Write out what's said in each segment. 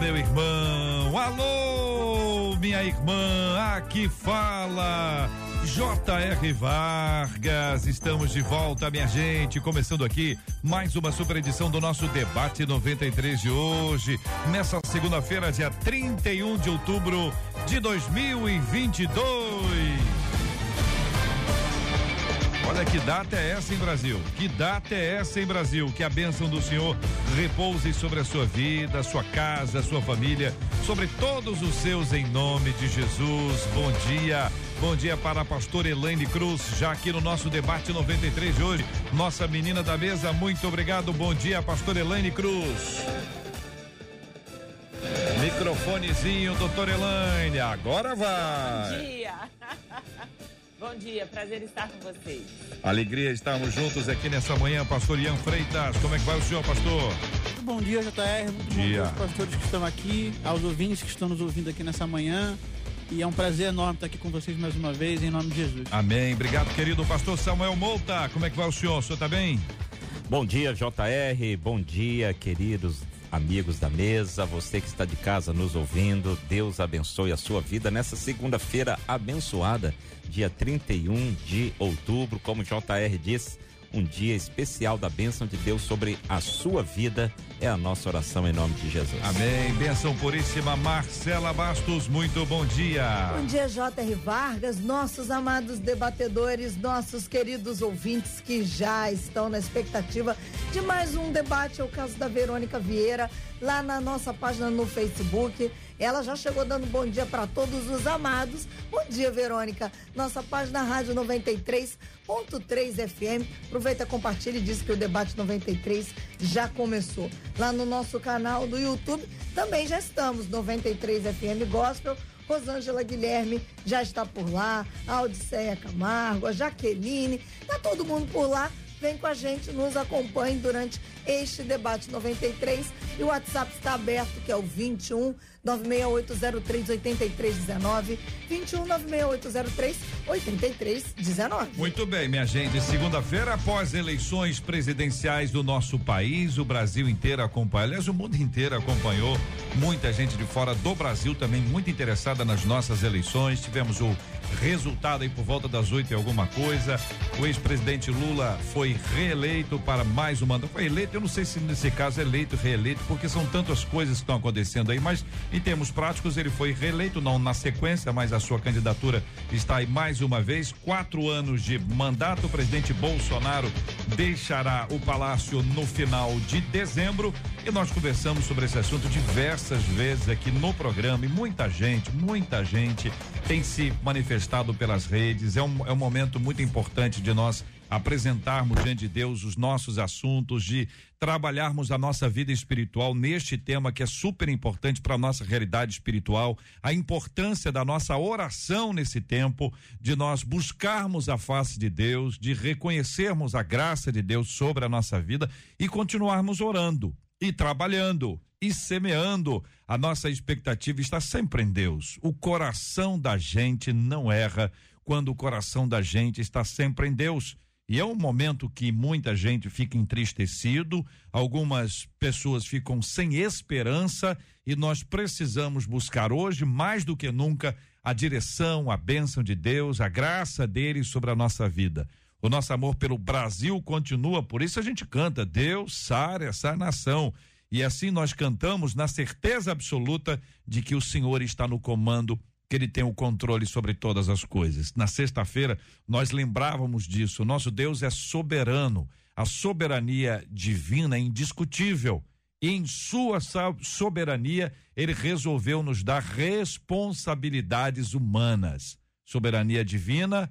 meu irmão. Alô, minha irmã. Aqui fala J.R. Vargas, estamos de volta, minha gente. Começando aqui mais uma super edição do nosso Debate 93 de hoje, nessa segunda-feira, dia 31 de outubro de 2022. Olha que data é essa em Brasil? Que data é essa em Brasil? Que a bênção do Senhor repouse sobre a sua vida, sua casa, sua família, sobre todos os seus em nome de Jesus. Bom dia. Bom dia para a pastora Elaine Cruz, já aqui no nosso debate 93 de hoje. Nossa menina da mesa, muito obrigado. Bom dia, pastora Elaine Cruz. Microfonezinho, doutor Elaine, agora vai. Bom dia. Bom dia, prazer estar com vocês. Alegria estarmos juntos aqui nessa manhã, pastor Ian Freitas. Como é que vai o senhor, pastor? Muito bom dia, JR. Muito bom Dia. aos pastores que estão aqui, aos ouvintes que estão nos ouvindo aqui nessa manhã. E é um prazer enorme estar aqui com vocês mais uma vez, em nome de Jesus. Amém. Obrigado, querido pastor Samuel Mouta. Como é que vai o senhor? O senhor tá bem? Bom dia, JR. Bom dia, queridos amigos da mesa. Você que está de casa nos ouvindo, Deus abençoe a sua vida nessa segunda-feira abençoada, dia 31 de outubro. Como JR disse, um dia especial da bênção de Deus sobre a sua vida. É a nossa oração em nome de Jesus. Amém. Benção puríssima, Marcela Bastos. Muito bom dia. Bom dia, J.R. Vargas, nossos amados debatedores, nossos queridos ouvintes que já estão na expectativa de mais um debate. É o caso da Verônica Vieira, lá na nossa página no Facebook. Ela já chegou dando bom dia para todos os amados. Bom dia, Verônica. Nossa página Rádio 93.3 FM. Aproveita, compartilha e diz que o debate 93 já começou. Lá no nosso canal do YouTube também já estamos, 93 FM Gospel. Rosângela Guilherme já está por lá, a Odisseia Camargo, a Jaqueline, tá todo mundo por lá. Vem com a gente, nos acompanhe durante este debate 93 e o WhatsApp está aberto, que é o 21 96803 8319, 21 96803 8319. Muito bem, minha gente. Segunda-feira, após eleições presidenciais do nosso país, o Brasil inteiro acompanha. Aliás, o mundo inteiro acompanhou. Muita gente de fora do Brasil também muito interessada nas nossas eleições. Tivemos o resultado aí por volta das oito e alguma coisa. O ex-presidente Lula foi reeleito para mais um mandato. Foi eleito, eu não sei se nesse caso é eleito, reeleito, porque são tantas coisas que estão acontecendo aí, mas em termos práticos ele foi reeleito, não na sequência, mas a sua candidatura está aí mais uma vez. Quatro anos de mandato. O presidente Bolsonaro deixará o palácio no final de dezembro e nós conversamos sobre esse assunto diversas vezes aqui no programa e muita gente, muita gente tem se manifestado pelas redes. É um, é um momento muito importante de nós apresentarmos diante de Deus os nossos assuntos, de trabalharmos a nossa vida espiritual neste tema que é super importante para a nossa realidade espiritual, a importância da nossa oração nesse tempo, de nós buscarmos a face de Deus, de reconhecermos a graça de Deus sobre a nossa vida e continuarmos orando e trabalhando e semeando. A nossa expectativa está sempre em Deus. O coração da gente não erra quando o coração da gente está sempre em Deus. E é um momento que muita gente fica entristecido, algumas pessoas ficam sem esperança e nós precisamos buscar hoje, mais do que nunca, a direção, a bênção de Deus, a graça dele sobre a nossa vida. O nosso amor pelo Brasil continua, por isso a gente canta: Deus sare essa nação. E assim nós cantamos na certeza absoluta de que o Senhor está no comando que ele tem o controle sobre todas as coisas. Na sexta-feira, nós lembrávamos disso. Nosso Deus é soberano. A soberania divina é indiscutível. E em sua soberania, ele resolveu nos dar responsabilidades humanas. Soberania divina,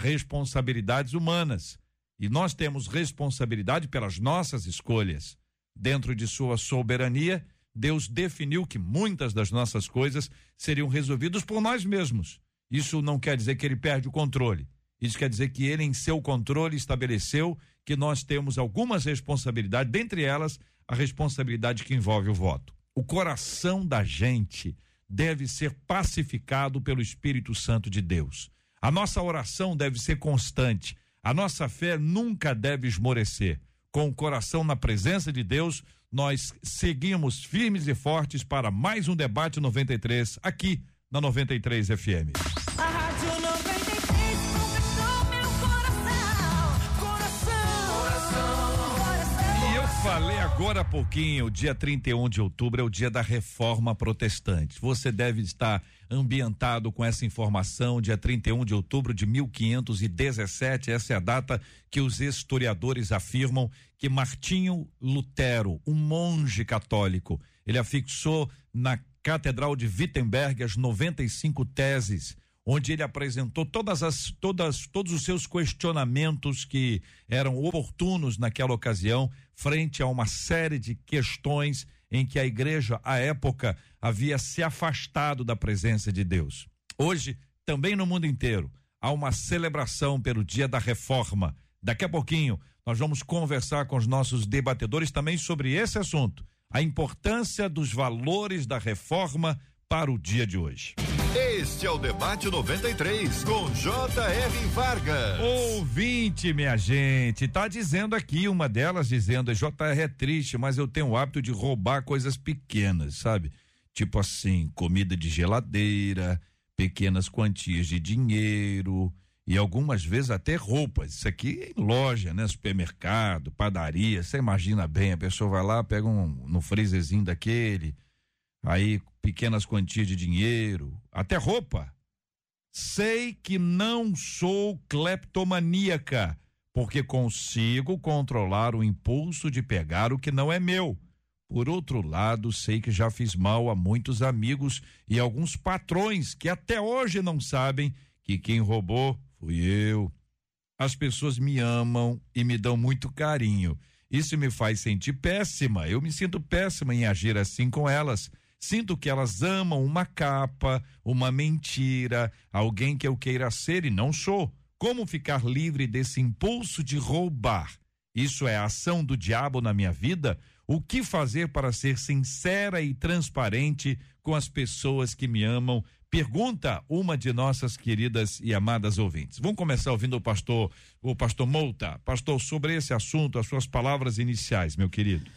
responsabilidades humanas. E nós temos responsabilidade pelas nossas escolhas. Dentro de sua soberania, Deus definiu que muitas das nossas coisas seriam resolvidas por nós mesmos. Isso não quer dizer que ele perde o controle. Isso quer dizer que ele, em seu controle, estabeleceu que nós temos algumas responsabilidades, dentre elas, a responsabilidade que envolve o voto. O coração da gente deve ser pacificado pelo Espírito Santo de Deus. A nossa oração deve ser constante. A nossa fé nunca deve esmorecer. Com o coração na presença de Deus, nós seguimos firmes e fortes para mais um debate 93 aqui na 93 FM. Falei agora há pouquinho, o dia 31 de outubro é o dia da reforma protestante. Você deve estar ambientado com essa informação, dia 31 de outubro de 1517, essa é a data que os historiadores afirmam que Martinho Lutero, um monge católico, ele afixou na Catedral de Wittenberg as 95 teses onde ele apresentou todas as todas todos os seus questionamentos que eram oportunos naquela ocasião frente a uma série de questões em que a igreja à época havia se afastado da presença de Deus. Hoje, também no mundo inteiro, há uma celebração pelo Dia da Reforma. Daqui a pouquinho, nós vamos conversar com os nossos debatedores também sobre esse assunto, a importância dos valores da reforma para o dia de hoje. Este é o Debate 93, com J.R. Vargas. Ouvinte, minha gente, tá dizendo aqui, uma delas dizendo, JR é triste, mas eu tenho o hábito de roubar coisas pequenas, sabe? Tipo assim, comida de geladeira, pequenas quantias de dinheiro e algumas vezes até roupas. Isso aqui em loja, né? Supermercado, padaria, você imagina bem, a pessoa vai lá, pega um no freezerzinho daquele, aí pequenas quantias de dinheiro, até roupa. Sei que não sou cleptomaníaca, porque consigo controlar o impulso de pegar o que não é meu. Por outro lado, sei que já fiz mal a muitos amigos e alguns patrões que até hoje não sabem que quem roubou fui eu. As pessoas me amam e me dão muito carinho. Isso me faz sentir péssima. Eu me sinto péssima em agir assim com elas. Sinto que elas amam uma capa, uma mentira, alguém que eu queira ser e não sou. Como ficar livre desse impulso de roubar? Isso é a ação do diabo na minha vida? O que fazer para ser sincera e transparente com as pessoas que me amam? Pergunta uma de nossas queridas e amadas ouvintes. Vamos começar ouvindo o pastor, o pastor Mouta. Pastor, sobre esse assunto, as suas palavras iniciais, meu querido.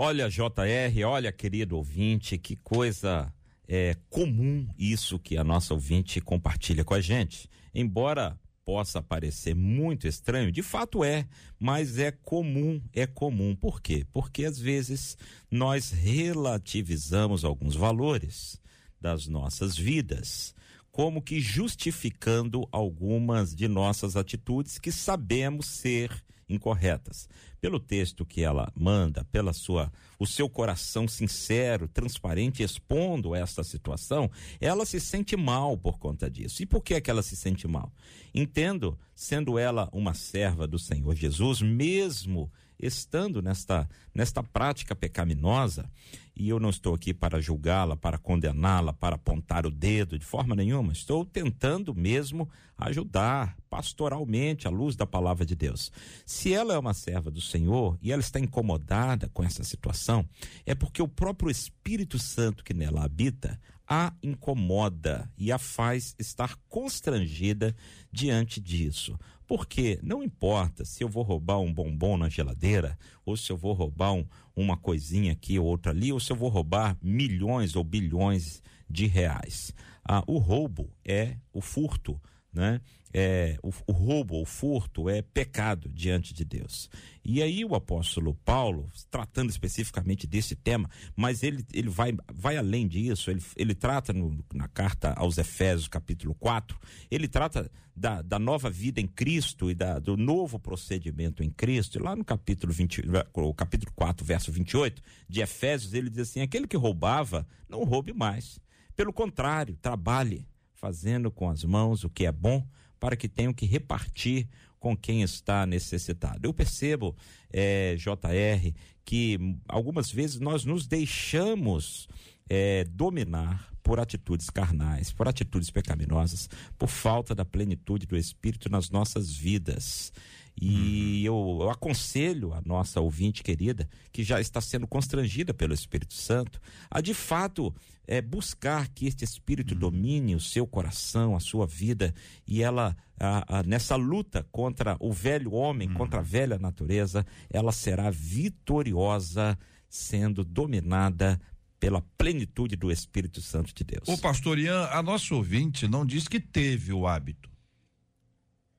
Olha, JR, olha, querido ouvinte, que coisa é, comum isso que a nossa ouvinte compartilha com a gente. Embora possa parecer muito estranho, de fato é, mas é comum, é comum. Por quê? Porque às vezes nós relativizamos alguns valores das nossas vidas, como que justificando algumas de nossas atitudes que sabemos ser incorretas. Pelo texto que ela manda, pela sua o seu coração sincero, transparente, expondo esta situação, ela se sente mal por conta disso. E por que é que ela se sente mal? Entendo, sendo ela uma serva do Senhor Jesus, mesmo estando nesta, nesta prática pecaminosa, e eu não estou aqui para julgá-la, para condená-la, para apontar o dedo de forma nenhuma, estou tentando mesmo ajudar pastoralmente à luz da palavra de Deus. Se ela é uma serva do Senhor e ela está incomodada com essa situação, é porque o próprio Espírito Santo que nela habita a incomoda e a faz estar constrangida diante disso. Porque não importa se eu vou roubar um bombom na geladeira, ou se eu vou roubar um, uma coisinha aqui ou outra ali, ou se eu vou roubar milhões ou bilhões de reais. Ah, o roubo é o furto, né? É, o, o roubo, o furto é pecado diante de Deus. E aí o apóstolo Paulo, tratando especificamente desse tema, mas ele, ele vai, vai além disso, ele, ele trata no, na carta aos Efésios, capítulo 4, ele trata da, da nova vida em Cristo e da, do novo procedimento em Cristo. E lá no capítulo, 20, o capítulo 4, verso 28 de Efésios, ele diz assim: aquele que roubava, não roube mais. Pelo contrário, trabalhe, fazendo com as mãos o que é bom, para que tenham que repartir com quem está necessitado. Eu percebo, eh, JR, que algumas vezes nós nos deixamos eh, dominar por atitudes carnais, por atitudes pecaminosas, por falta da plenitude do Espírito nas nossas vidas. E eu, eu aconselho a nossa ouvinte querida, que já está sendo constrangida pelo Espírito Santo, a de fato é, buscar que este Espírito domine o seu coração, a sua vida, e ela, a- a- nessa luta contra o velho homem, contra a velha natureza, ela será vitoriosa, sendo dominada pela plenitude do Espírito Santo de Deus. O pastor Ian, a nossa ouvinte não diz que teve o hábito.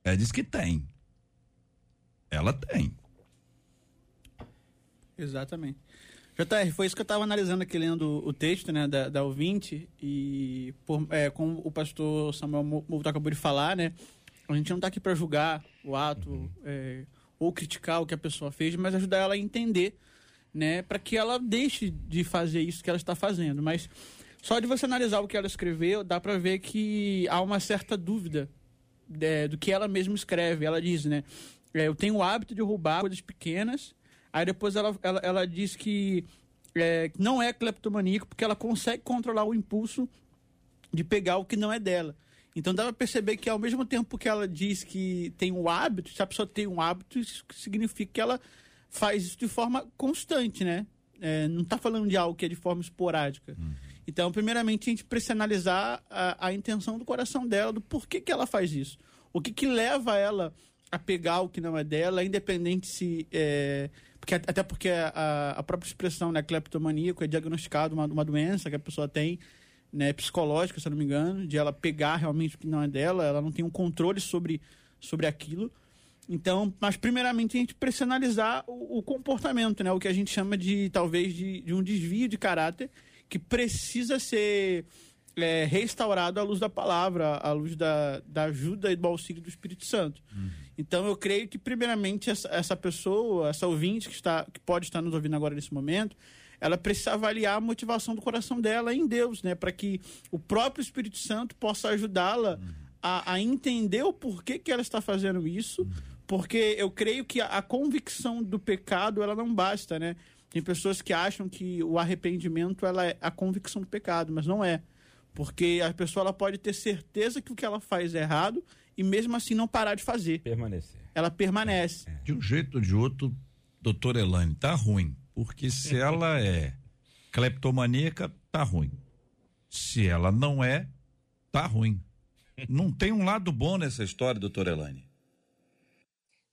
Ela diz que tem. Ela tem. Exatamente. JR, foi isso que eu estava analisando aqui, lendo o texto né, da, da ouvinte, e por, é, como o pastor Samuel Mo- Moura acabou de falar, né, a gente não está aqui para julgar o ato é, ou criticar o que a pessoa fez, mas ajudar ela a entender, né, para que ela deixe de fazer isso que ela está fazendo. Mas só de você analisar o que ela escreveu, dá para ver que há uma certa dúvida é, do que ela mesma escreve. Ela diz, né? É, eu tenho o hábito de roubar coisas pequenas. Aí depois ela, ela, ela diz que é, não é cleptomaníaco porque ela consegue controlar o impulso de pegar o que não é dela. Então dá pra perceber que ao mesmo tempo que ela diz que tem um hábito, se a pessoa tem um hábito, isso significa que ela faz isso de forma constante, né? É, não tá falando de algo que é de forma esporádica. Então, primeiramente, a gente precisa analisar a, a intenção do coração dela, do porquê que ela faz isso. O que que leva ela a pegar o que não é dela, independente se... É, porque, até porque a, a própria expressão, né, cleptomaníaco, é diagnosticado uma, uma doença que a pessoa tem, né, psicológica, se eu não me engano, de ela pegar realmente o que não é dela, ela não tem um controle sobre, sobre aquilo. Então, mas primeiramente a gente precisa analisar o, o comportamento, né? O que a gente chama de, talvez, de, de um desvio de caráter que precisa ser é, restaurado à luz da palavra, à luz da, da ajuda e do auxílio do Espírito Santo. Então, eu creio que, primeiramente, essa, essa pessoa, essa ouvinte que, está, que pode estar nos ouvindo agora nesse momento, ela precisa avaliar a motivação do coração dela em Deus, né? Para que o próprio Espírito Santo possa ajudá-la a, a entender o porquê que ela está fazendo isso, porque eu creio que a, a convicção do pecado ela não basta, né? Tem pessoas que acham que o arrependimento ela é a convicção do pecado, mas não é. Porque a pessoa ela pode ter certeza que o que ela faz é errado e mesmo assim não parar de fazer. Permanecer. Ela permanece. De um jeito ou de outro, doutor Elane, tá ruim. Porque se ela é cleptomaníaca, tá ruim. Se ela não é, tá ruim. Não tem um lado bom nessa história, doutor Elane.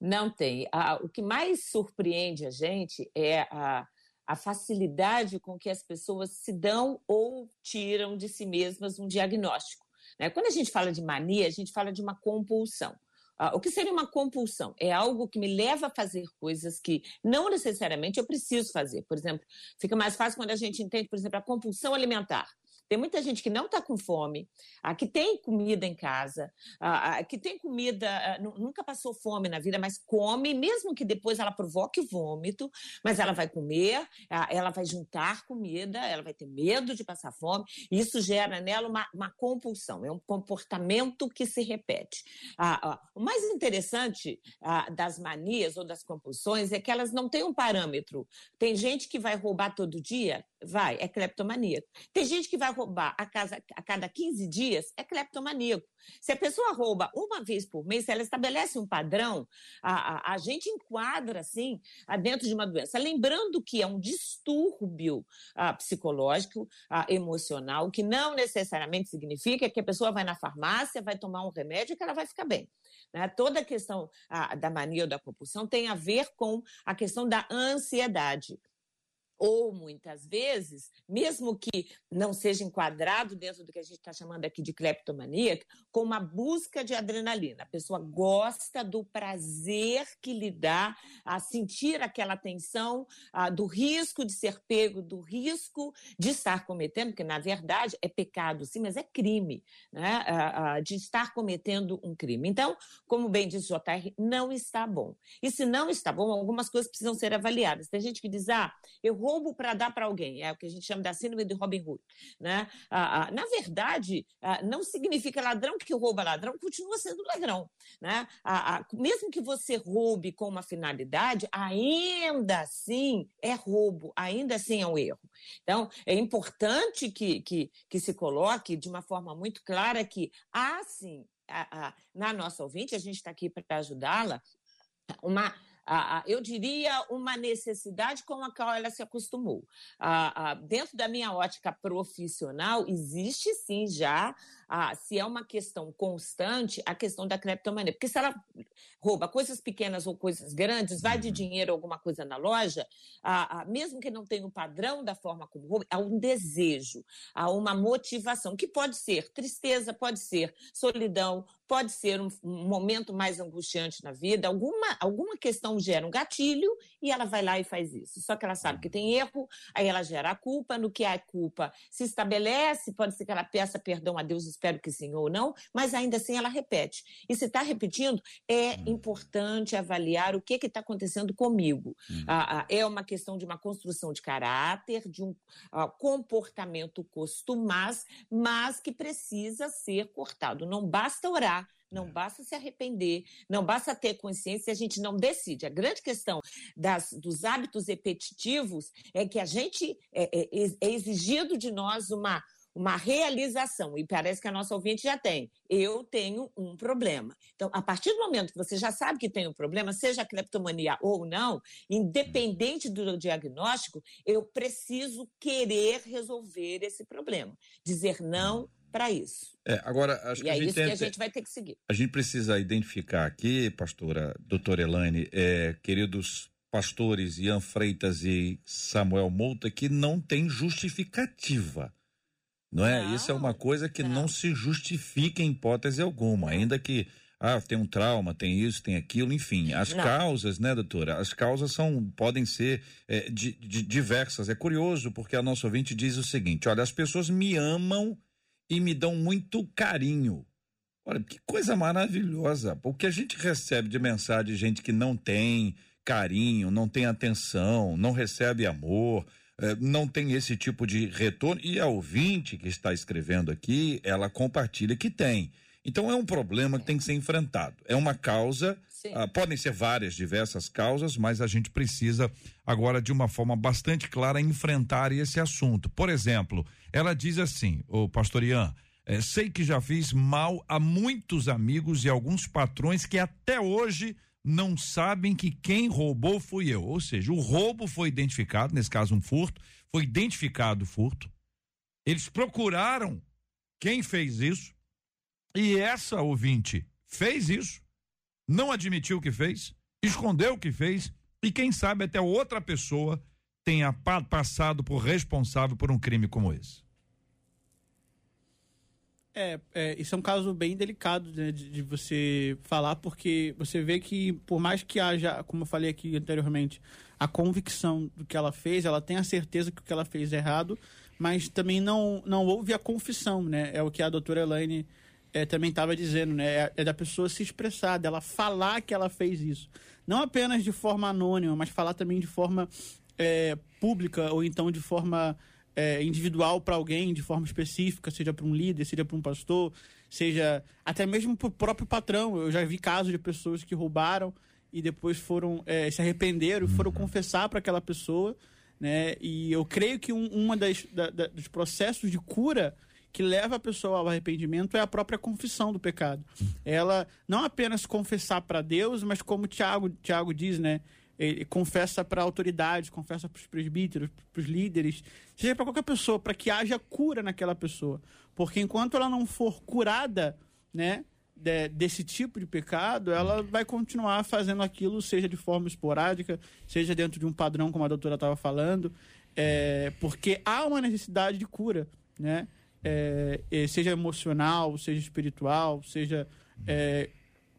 Não tem. Ah, o que mais surpreende a gente é a, a facilidade com que as pessoas se dão ou tiram de si mesmas um diagnóstico. Né? Quando a gente fala de mania, a gente fala de uma compulsão. Ah, o que seria uma compulsão? É algo que me leva a fazer coisas que não necessariamente eu preciso fazer. Por exemplo, fica mais fácil quando a gente entende, por exemplo, a compulsão alimentar. Tem muita gente que não está com fome, ah, que tem comida em casa, ah, que tem comida, nu- nunca passou fome na vida, mas come, mesmo que depois ela provoque vômito, mas ela vai comer, ela vai juntar comida, ela vai ter medo de passar fome, e isso gera nela uma, uma compulsão, é um comportamento que se repete. O mais interessante das manias ou das compulsões é que elas não têm um parâmetro. Tem gente que vai roubar todo dia, vai, é cleptomaníaco. Tem gente que vai roubar a, casa, a cada 15 dias, é cleptomaníaco. Se a pessoa rouba uma vez por mês, se ela estabelece um padrão, a, a, a gente enquadra, assim, dentro de uma doença. Lembrando que é um distúrbio ah, psicológico, ah, emocional, que não necessariamente significa que a pessoa vai na farmácia, vai tomar um remédio e que ela vai ficar bem. né? Toda a questão ah, da mania ou da compulsão tem a ver com a questão da ansiedade. Ou muitas vezes, mesmo que não seja enquadrado dentro do que a gente está chamando aqui de cleptomania, com uma busca de adrenalina. A pessoa gosta do prazer que lhe dá a sentir aquela tensão ah, do risco de ser pego, do risco de estar cometendo, que na verdade é pecado, sim, mas é crime, né? Ah, ah, de estar cometendo um crime. Então, como bem disse o JR, não está bom. E se não está bom, algumas coisas precisam ser avaliadas. Tem gente que diz, ah, eu roubo para dar para alguém. É o que a gente chama da síndrome de Robin Hood. Né? Ah, ah, na verdade, ah, não significa ladrão que rouba ladrão, continua sendo ladrão. Né? Ah, ah, mesmo que você roube com uma finalidade, ainda assim é roubo, ainda assim é um erro. Então, é importante que, que, que se coloque de uma forma muito clara que há sim, a- a- na nossa ouvinte, a gente está aqui para ajudá-la, uma, a- a- eu diria, uma necessidade com a qual ela se acostumou. A- dentro da minha ótica profissional, existe sim já, a- se é uma questão constante, a questão da cleptomania. Porque se ela rouba coisas pequenas ou coisas grandes, vai de dinheiro alguma coisa na loja, a- a- mesmo que não tenha o padrão da forma como rouba, há um desejo, há uma motivação, que pode ser tristeza, pode ser solidão, pode ser um, um momento mais angustiante na vida, alguma, alguma questão gera um gatilho e ela vai lá e faz isso. Só que ela sabe que tem erro, aí ela gera a culpa, no que há culpa se estabelece, pode ser que ela peça perdão a Deus, espero que sim ou não, mas ainda assim ela repete. E se está repetindo, é importante avaliar o que está acontecendo comigo. Ah, ah, é uma questão de uma construção de caráter, de um ah, comportamento costumaz, mas que precisa ser cortado. Não basta orar. Não basta se arrepender, não basta ter consciência, a gente não decide. A grande questão das- dos hábitos repetitivos é que a gente é, é- é exigido de nós uma, uma realização, e parece que a nossa ouvinte já tem. Eu tenho um problema. Então, a partir do momento que você já sabe que tem um problema, seja cleptomania ou não, independente do diagnóstico, eu preciso querer resolver esse problema. Dizer não para isso. É, agora, acho E que é a gente isso que tem- a gente vai ter que seguir. A gente precisa identificar aqui, pastora doutora Elaine, é, queridos pastores Ian Freitas e Samuel Mouta, que não tem justificativa. Não é? Não, Isso é uma coisa que não. não. se justifica em hipótese alguma, ainda que ah, tem um trauma, tem isso, tem aquilo, enfim. As Não. causas, né, doutora? As causas são podem ser é, di- di- diversas. É curioso porque a nossa ouvinte diz o seguinte: olha, as pessoas me amam e me dão muito carinho. Olha, que coisa maravilhosa. O que a gente recebe de mensagem de gente que não tem carinho, não tem atenção, não recebe amor, não tem esse tipo de retorno. E a ouvinte que está escrevendo aqui, ela compartilha que tem. Então é um problema que tem que ser enfrentado. É uma causa, ah, podem ser várias, diversas causas, mas a gente precisa agora, de uma forma bastante clara, enfrentar esse assunto. Por exemplo, ela diz assim, o pastor Ian, é, sei que já fiz mal a muitos amigos e alguns patrões que até hoje não sabem que quem roubou fui eu. Ou seja, o roubo foi identificado, nesse caso um furto, foi identificado o furto. Eles procuraram quem fez isso e essa ouvinte fez isso, não admitiu que fez, escondeu o que fez e quem sabe até outra pessoa tenha pa- passado por responsável por um crime como esse. É, é, isso é um caso bem delicado né, de, de você falar, porque você vê que, por mais que haja, como eu falei aqui anteriormente, a convicção do que ela fez, ela tem a certeza que o que ela fez é errado, mas também não, não houve a confissão, né? É o que a doutora Elaine é, também estava dizendo, né? É, é da pessoa se expressar, dela falar que ela fez isso. Não apenas de forma anônima, mas falar também de forma é, pública ou então de forma é, individual para alguém, de forma específica, seja para um líder, seja para um pastor, seja até mesmo para o próprio patrão. Eu já vi casos de pessoas que roubaram e depois foram é, se arrependeram e foram confessar para aquela pessoa, né? E eu creio que um, uma das da- da- dos processos de cura que leva a pessoa ao arrependimento é a própria confissão do pecado. Ela não apenas confessar para Deus, mas como Tiago, Tiago diz, né? Ele confessa para autoridades, confessa para os presbíteros, para os líderes, seja para qualquer pessoa, para que haja cura naquela pessoa. Porque enquanto ela não for curada, né, de- desse tipo de pecado, ela vai continuar fazendo aquilo, seja de forma esporádica, seja dentro de um padrão, como a doutora estava falando, é, porque há uma necessidade de cura, né? É, é, seja emocional, seja espiritual, seja é,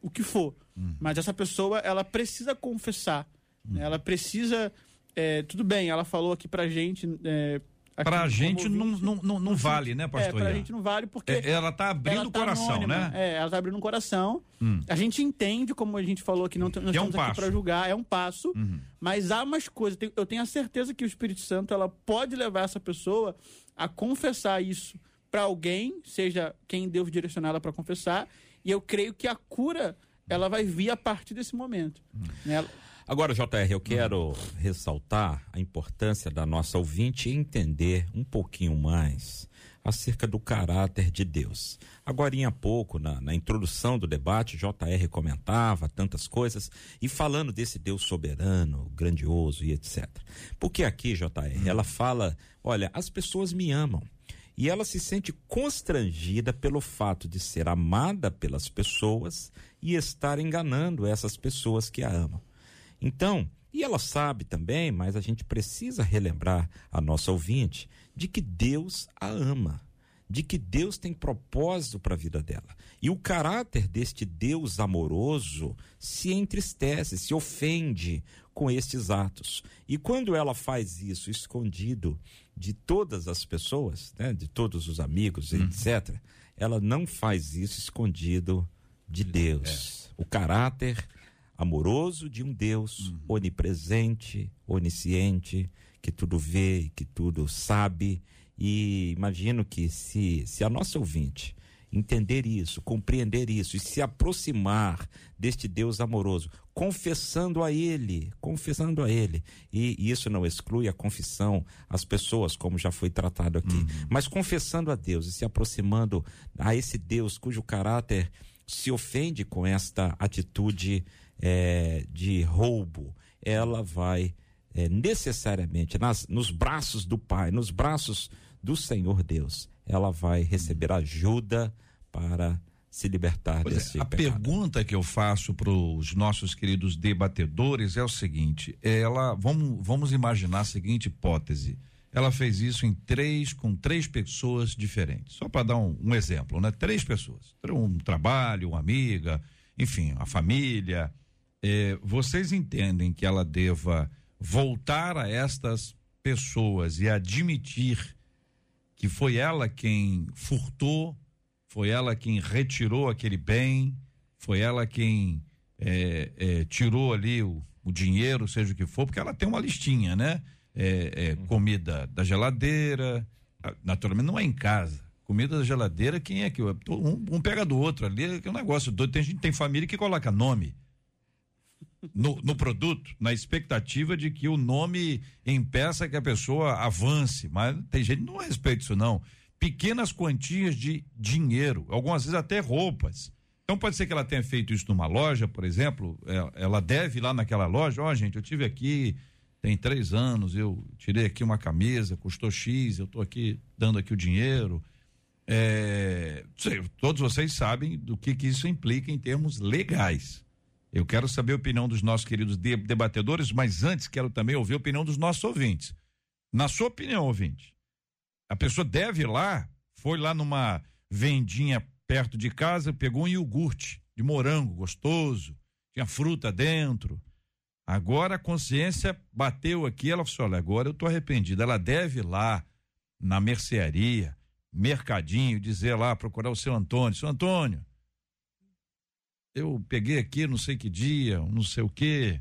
o que for. Mas essa pessoa, ela precisa confessar. Né? Ela precisa. é, tudo bem, ela falou aqui pra gente é, aqui Pra como gente não, não, não, não vale, né, É, pastor? pra Ian? gente não vale porque É, Ela tá abrindo o tá coração, anônima, né? É, ela tá abrindo o coração. Hum. A gente entende, como a gente falou que não nós é um estamos aqui passo. para julgar, é um passo, Uhum. mas há umas coisas. Eu tenho a certeza que o Espírito Santo ela pode levar essa pessoa a confessar isso para alguém, seja quem Deus direcionar ela para confessar, e eu creio que a cura ela vai vir a partir desse momento. Hum. né? Ela- Agora, JR, eu quero ressaltar a importância da nossa ouvinte entender um pouquinho mais acerca do caráter de Deus. Agora, há pouco, na, na introdução do debate, JR comentava tantas coisas e falando desse Deus soberano, grandioso e etc. Porque aqui, JR, ela fala: olha, as pessoas me amam. E ela se sente constrangida pelo fato de ser amada pelas pessoas e estar enganando essas pessoas que a amam. Então, e ela sabe também, mas a gente precisa relembrar a nossa ouvinte de que Deus a ama, de que Deus tem propósito para a vida dela. E o caráter deste Deus amoroso se entristece, se ofende com estes atos. E quando ela faz isso escondido de todas as pessoas, né, de todos os amigos, etc., ela não faz isso escondido de Deus. O caráter amoroso de um Deus onipresente, onisciente, que tudo vê, que tudo sabe. E imagino que se, se a nossa ouvinte entender isso, compreender isso e se aproximar deste Deus amoroso, confessando a Ele, confessando a Ele. E, e isso não exclui a confissão às pessoas, como já foi tratado aqui, mas confessando a Deus e se aproximando a esse Deus cujo caráter se ofende com esta atitude eh, de roubo, ela vai eh, necessariamente nas, nos braços do Pai, nos braços do Senhor Deus, ela vai receber ajuda para se libertar Pois é, desse a pecado. pergunta que eu faço para os nossos queridos debatedores é o seguinte: ela, vamos, vamos imaginar a seguinte hipótese. Ela fez isso em três, com três pessoas diferentes. Só para dar um, um exemplo, né? Três pessoas. Um trabalho, uma amiga, enfim, a família. É, vocês entendem que ela deva voltar a estas pessoas e admitir que foi ela quem furtou, foi ela quem retirou aquele bem, foi ela quem é, é, tirou ali o, o dinheiro, seja o que for, porque ela tem uma listinha, né? É, é, comida da geladeira, naturalmente não é em casa. Comida da geladeira, quem é que. Um, um pega do outro ali, que é um negócio doido. Tem gente, tem família que coloca nome no, no produto, na expectativa de que o nome impeça que a pessoa avance, mas tem gente que não respeita isso não. Pequenas quantias de dinheiro, algumas vezes até roupas. Então pode ser que ela tenha feito isso numa loja, por exemplo, é, ela deve ir lá naquela loja, ó gente, eu tive aqui tem três anos, eu tirei aqui uma camisa, custou X, eu tô aqui dando aqui o dinheiro. É, sei, todos vocês sabem do que, que isso implica em termos legais. Eu quero saber a opinião dos nossos queridos de- debatedores, mas antes quero também ouvir a opinião dos nossos ouvintes. Na sua opinião, ouvinte, a pessoa deve ir lá, foi lá numa vendinha perto de casa, pegou um iogurte de morango gostoso, tinha fruta dentro. Agora a consciência bateu aqui, ela falou: assim, olha, agora eu tô arrependida. Ela deve ir lá na mercearia, mercadinho, dizer lá, procurar o seu Antônio. Seu Antônio, eu peguei aqui não sei que dia, não sei o quê,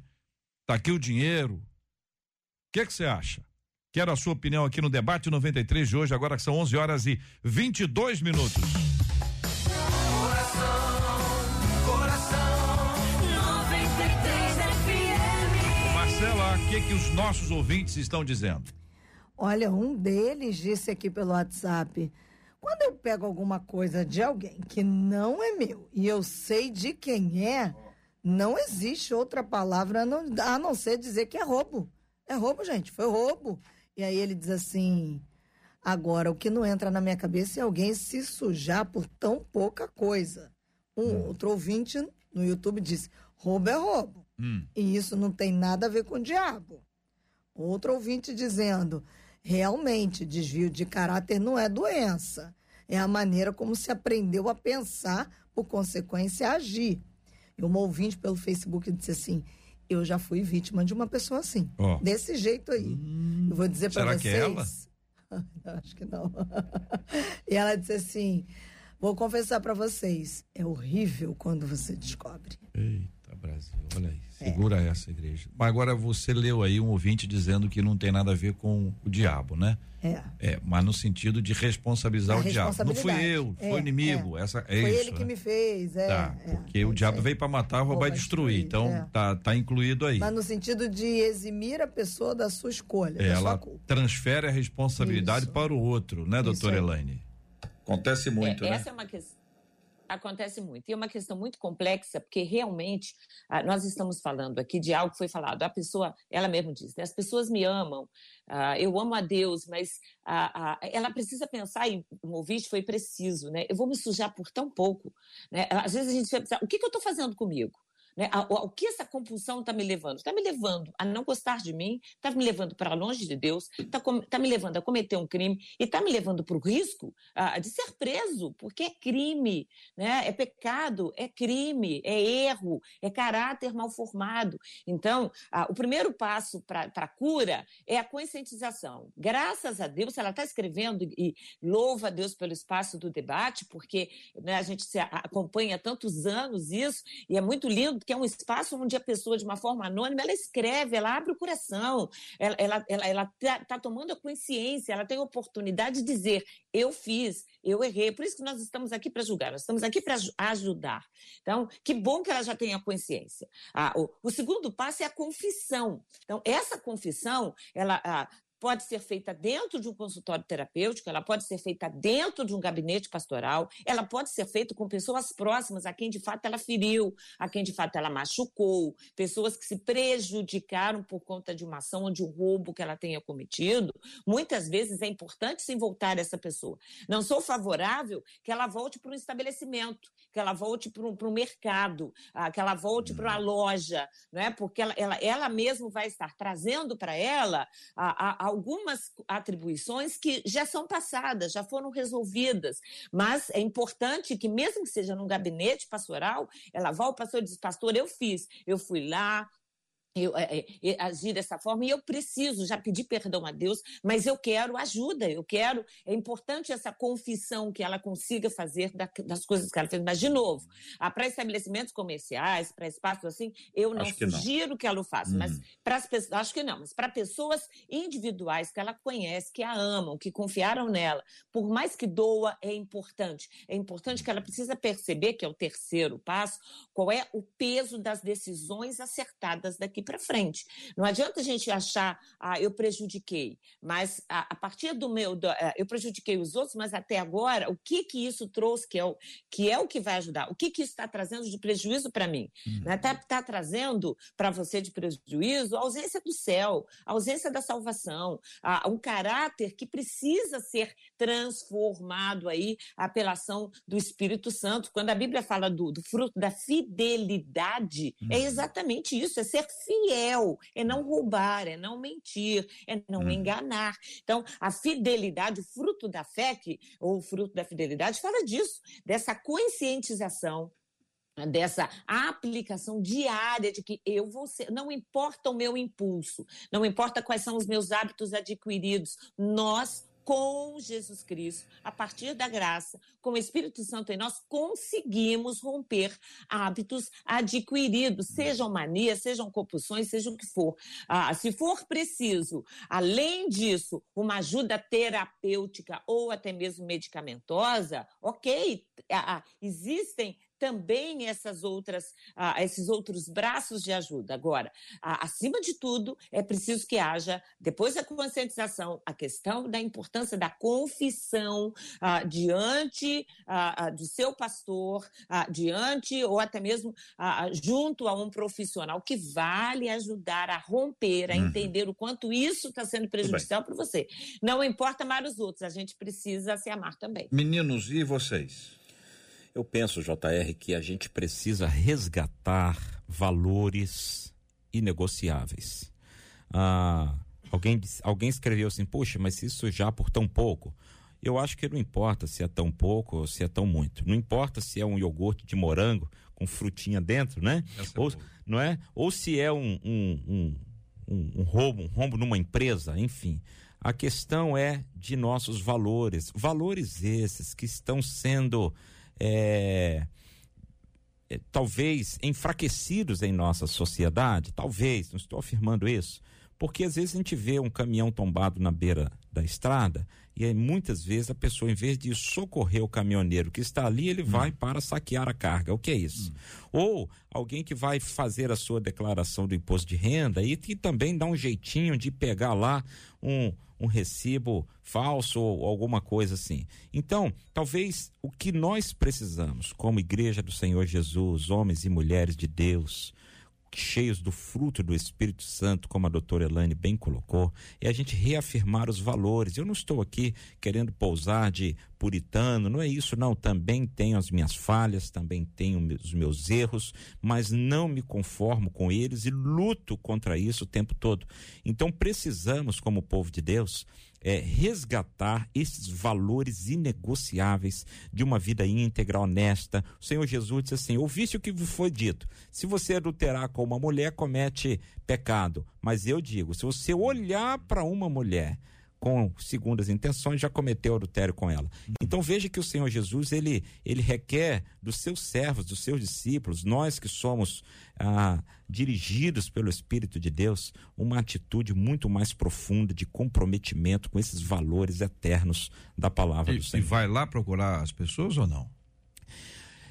tá aqui o dinheiro. O que que você acha? Quero a sua opinião aqui no debate 93 de hoje, agora que são 11 horas e 22 minutos. Coração 93 FM. Marcela, o que que os nossos ouvintes estão dizendo? Olha, um deles disse aqui pelo WhatsApp: quando eu pego alguma coisa de alguém que não é meu e eu sei de quem é, não existe outra palavra a não, a não ser dizer que é roubo. É roubo, gente, foi roubo. E aí ele diz assim: agora, o que não entra na minha cabeça é alguém se sujar por tão pouca coisa. Um outro ouvinte no YouTube disse: roubo é roubo. Hum. E isso não tem nada a ver com o diabo. Outro ouvinte dizendo: realmente, desvio de caráter não é doença. É a maneira como se aprendeu a pensar, por consequência, a agir. E uma ouvinte pelo Facebook disse assim: Eu já fui vítima de uma pessoa assim. Ó. Desse jeito aí. Eu vou dizer para vocês. que é ela? Acho que não. E ela disse assim: Vou confessar pra vocês, é horrível quando você descobre. Eita, Brasil, olha aí. É. Segura essa igreja. Mas agora você leu aí um ouvinte dizendo que não tem nada a ver com o diabo, né? É. É, mas no sentido de responsabilizar A o diabo. Não fui eu, foi É, o inimigo. é. Essa, é Foi isso, ele que né? me fez, é. Tá, é, porque é o diabo veio para matar, roubar e destruir. Então é. tá, tá incluído aí. Mas no sentido de eximir a pessoa da sua escolha, da sua ela culpa. transfere a responsabilidade Isso. para o outro, né, doutora. Elaine? Acontece muito, É, né? Essa é uma questão. Acontece muito. E é uma questão muito complexa, porque realmente ah, nós estamos falando aqui de algo que foi falado. A pessoa, ela mesma diz, né? as pessoas me amam, ah, eu amo a Deus, mas ela precisa pensar, e o ouvinte foi preciso, né? Eu vou me sujar por tão pouco. Né? Às vezes a gente vai pensar, o que, que eu estou fazendo comigo? Né? A- O, o que essa compulsão está me levando? Está me levando a não gostar de mim, está me levando para longe de Deus, está me levando a cometer um crime e está me levando para o risco de ser preso, porque é crime, né? é pecado, é crime, é erro, é caráter mal formado. Então, o primeiro passo para a cura é a conscientização. Graças a Deus, ela está escrevendo e, louva a Deus pelo espaço do debate, porque né, a gente acompanha há tantos anos isso, e é muito lindo, porque é um espaço onde a pessoa, de uma forma anônima, ela escreve, ela abre o coração, ela está ela, ela, ela tá, tá tomando a consciência, ela tem a oportunidade de dizer: eu fiz, eu errei. Por isso que nós estamos aqui para julgar, nós estamos aqui para ajudar. Então, que bom que ela já tenha consciência. Ah, o, o segundo passo é a confissão. Então, essa confissão, ela. ah, Pode ser feita dentro de um consultório terapêutico, ela pode ser feita dentro de um gabinete pastoral, ela pode ser feita com pessoas próximas a quem de fato ela feriu, a quem de fato ela machucou, pessoas que se prejudicaram por conta de uma ação ou de um roubo que ela tenha cometido. Muitas vezes é importante sim voltar essa pessoa. Não sou favorável que ela volte para um estabelecimento, que ela volte para um, para um mercado, ah, que ela volte para uma loja, não é? porque ela, ela, ela mesma vai estar trazendo para ela ah, ah, algumas atribuições que já são passadas, já foram resolvidas. Mas é importante que, mesmo que seja num gabinete pastoral, ela vá ao pastor e diz: Pastor, eu fiz, eu fui lá, eu é, é, agir dessa forma e eu preciso já pedir perdão a Deus, mas eu quero ajuda, eu quero. É importante essa confissão que ela consiga fazer da, das coisas que ela fez. Mas, de novo, ah, para estabelecimentos comerciais, para espaços assim, eu não que não. sugiro que ela o faça, Hum. mas para as pessoas, acho que não, mas para pessoas individuais que ela conhece, que a amam, que confiaram nela, por mais que doa, é importante. É importante que ela precisa perceber, que é o terceiro passo, qual é o peso das decisões acertadas daqui para frente. Não adianta a gente achar, ah, eu prejudiquei, mas a, a partir do meu, do- eh, eu prejudiquei os outros, mas até agora, o que que isso trouxe, que é o que, é o que vai ajudar? O que que isso está trazendo de prejuízo para mim? Está tá trazendo para você de prejuízo a ausência do céu, a ausência da salvação, a- um caráter que precisa ser transformado aí pela ação do Espírito Santo. Quando a Bíblia fala do, do fruto da fidelidade, é exatamente isso: é ser fiel, é não roubar, é não mentir, é não enganar. Então, a fidelidade, o fruto da fé, que, ou o fruto da fidelidade, fala disso, dessa conscientização dessa aplicação diária de que eu vou ser, não importa o meu impulso, não importa quais são os meus hábitos adquiridos, nós com Jesus Cristo, a partir da graça, com o Espírito Santo em nós, conseguimos romper hábitos adquiridos, sejam manias, sejam compulsões, seja o que for. Ah, se for preciso, além disso, uma ajuda terapêutica ou até mesmo medicamentosa, ok, ah, ah, existem também essas outras, ah, esses outros braços de ajuda. Agora, ah, acima de tudo, é preciso que haja, depois da conscientização, a questão da importância da confissão ah, diante ah, ah, do seu pastor, diante ou até mesmo junto a um profissional que vale ajudar a romper, a Uhum. entender o quanto isso está sendo prejudicial para você. Não importa amar os outros, a gente precisa se amar também. Meninos, e vocês? Eu penso, JR, que a gente precisa resgatar valores inegociáveis. Ah, alguém, alguém escreveu assim, puxa, mas isso já por tão pouco. Eu acho que não importa se é tão pouco ou se é tão muito. Não importa se é um iogurte de morango com frutinha dentro, né? Essa é Ou, boa. não é? Ou se é um, um, um, um, um roubo, um rombo numa empresa, enfim. A questão é de nossos valores. Valores esses que estão sendo. É, é, talvez enfraquecidos em nossa sociedade, talvez, não estou afirmando isso, porque às vezes a gente vê um caminhão tombado na beira da estrada e aí muitas vezes a pessoa, em vez de socorrer o caminhoneiro que está ali, ele vai para saquear a carga. O que é isso? Ou alguém que vai fazer a sua declaração do imposto de renda e que também dá um jeitinho de pegar lá um, um recibo falso ou alguma coisa assim. Então, talvez o que nós precisamos, como Igreja do Senhor Jesus, homens e mulheres de Deus, cheios do fruto do Espírito Santo, como a doutora Elaine bem colocou, é a gente reafirmar os valores. Eu não estou aqui querendo pousar de puritano, não é isso, não. Também tenho as minhas falhas, também tenho os meus erros, mas não me conformo com eles e luto contra isso o tempo todo. Então precisamos, como povo de Deus, é, resgatar esses valores inegociáveis de uma vida íntegra, honesta. O Senhor Jesus disse assim: ouviste o que foi dito. Se você adulterar com uma mulher, comete pecado. Mas eu digo: se você olhar para uma mulher com segundas intenções, já cometeu adultério com ela. Então veja que o Senhor Jesus, ele, ele requer dos seus servos, dos seus discípulos, nós que somos ah, dirigidos pelo Espírito de Deus, uma atitude muito mais profunda de comprometimento com esses valores eternos da palavra E, do e Senhor. vai lá procurar as pessoas ou não?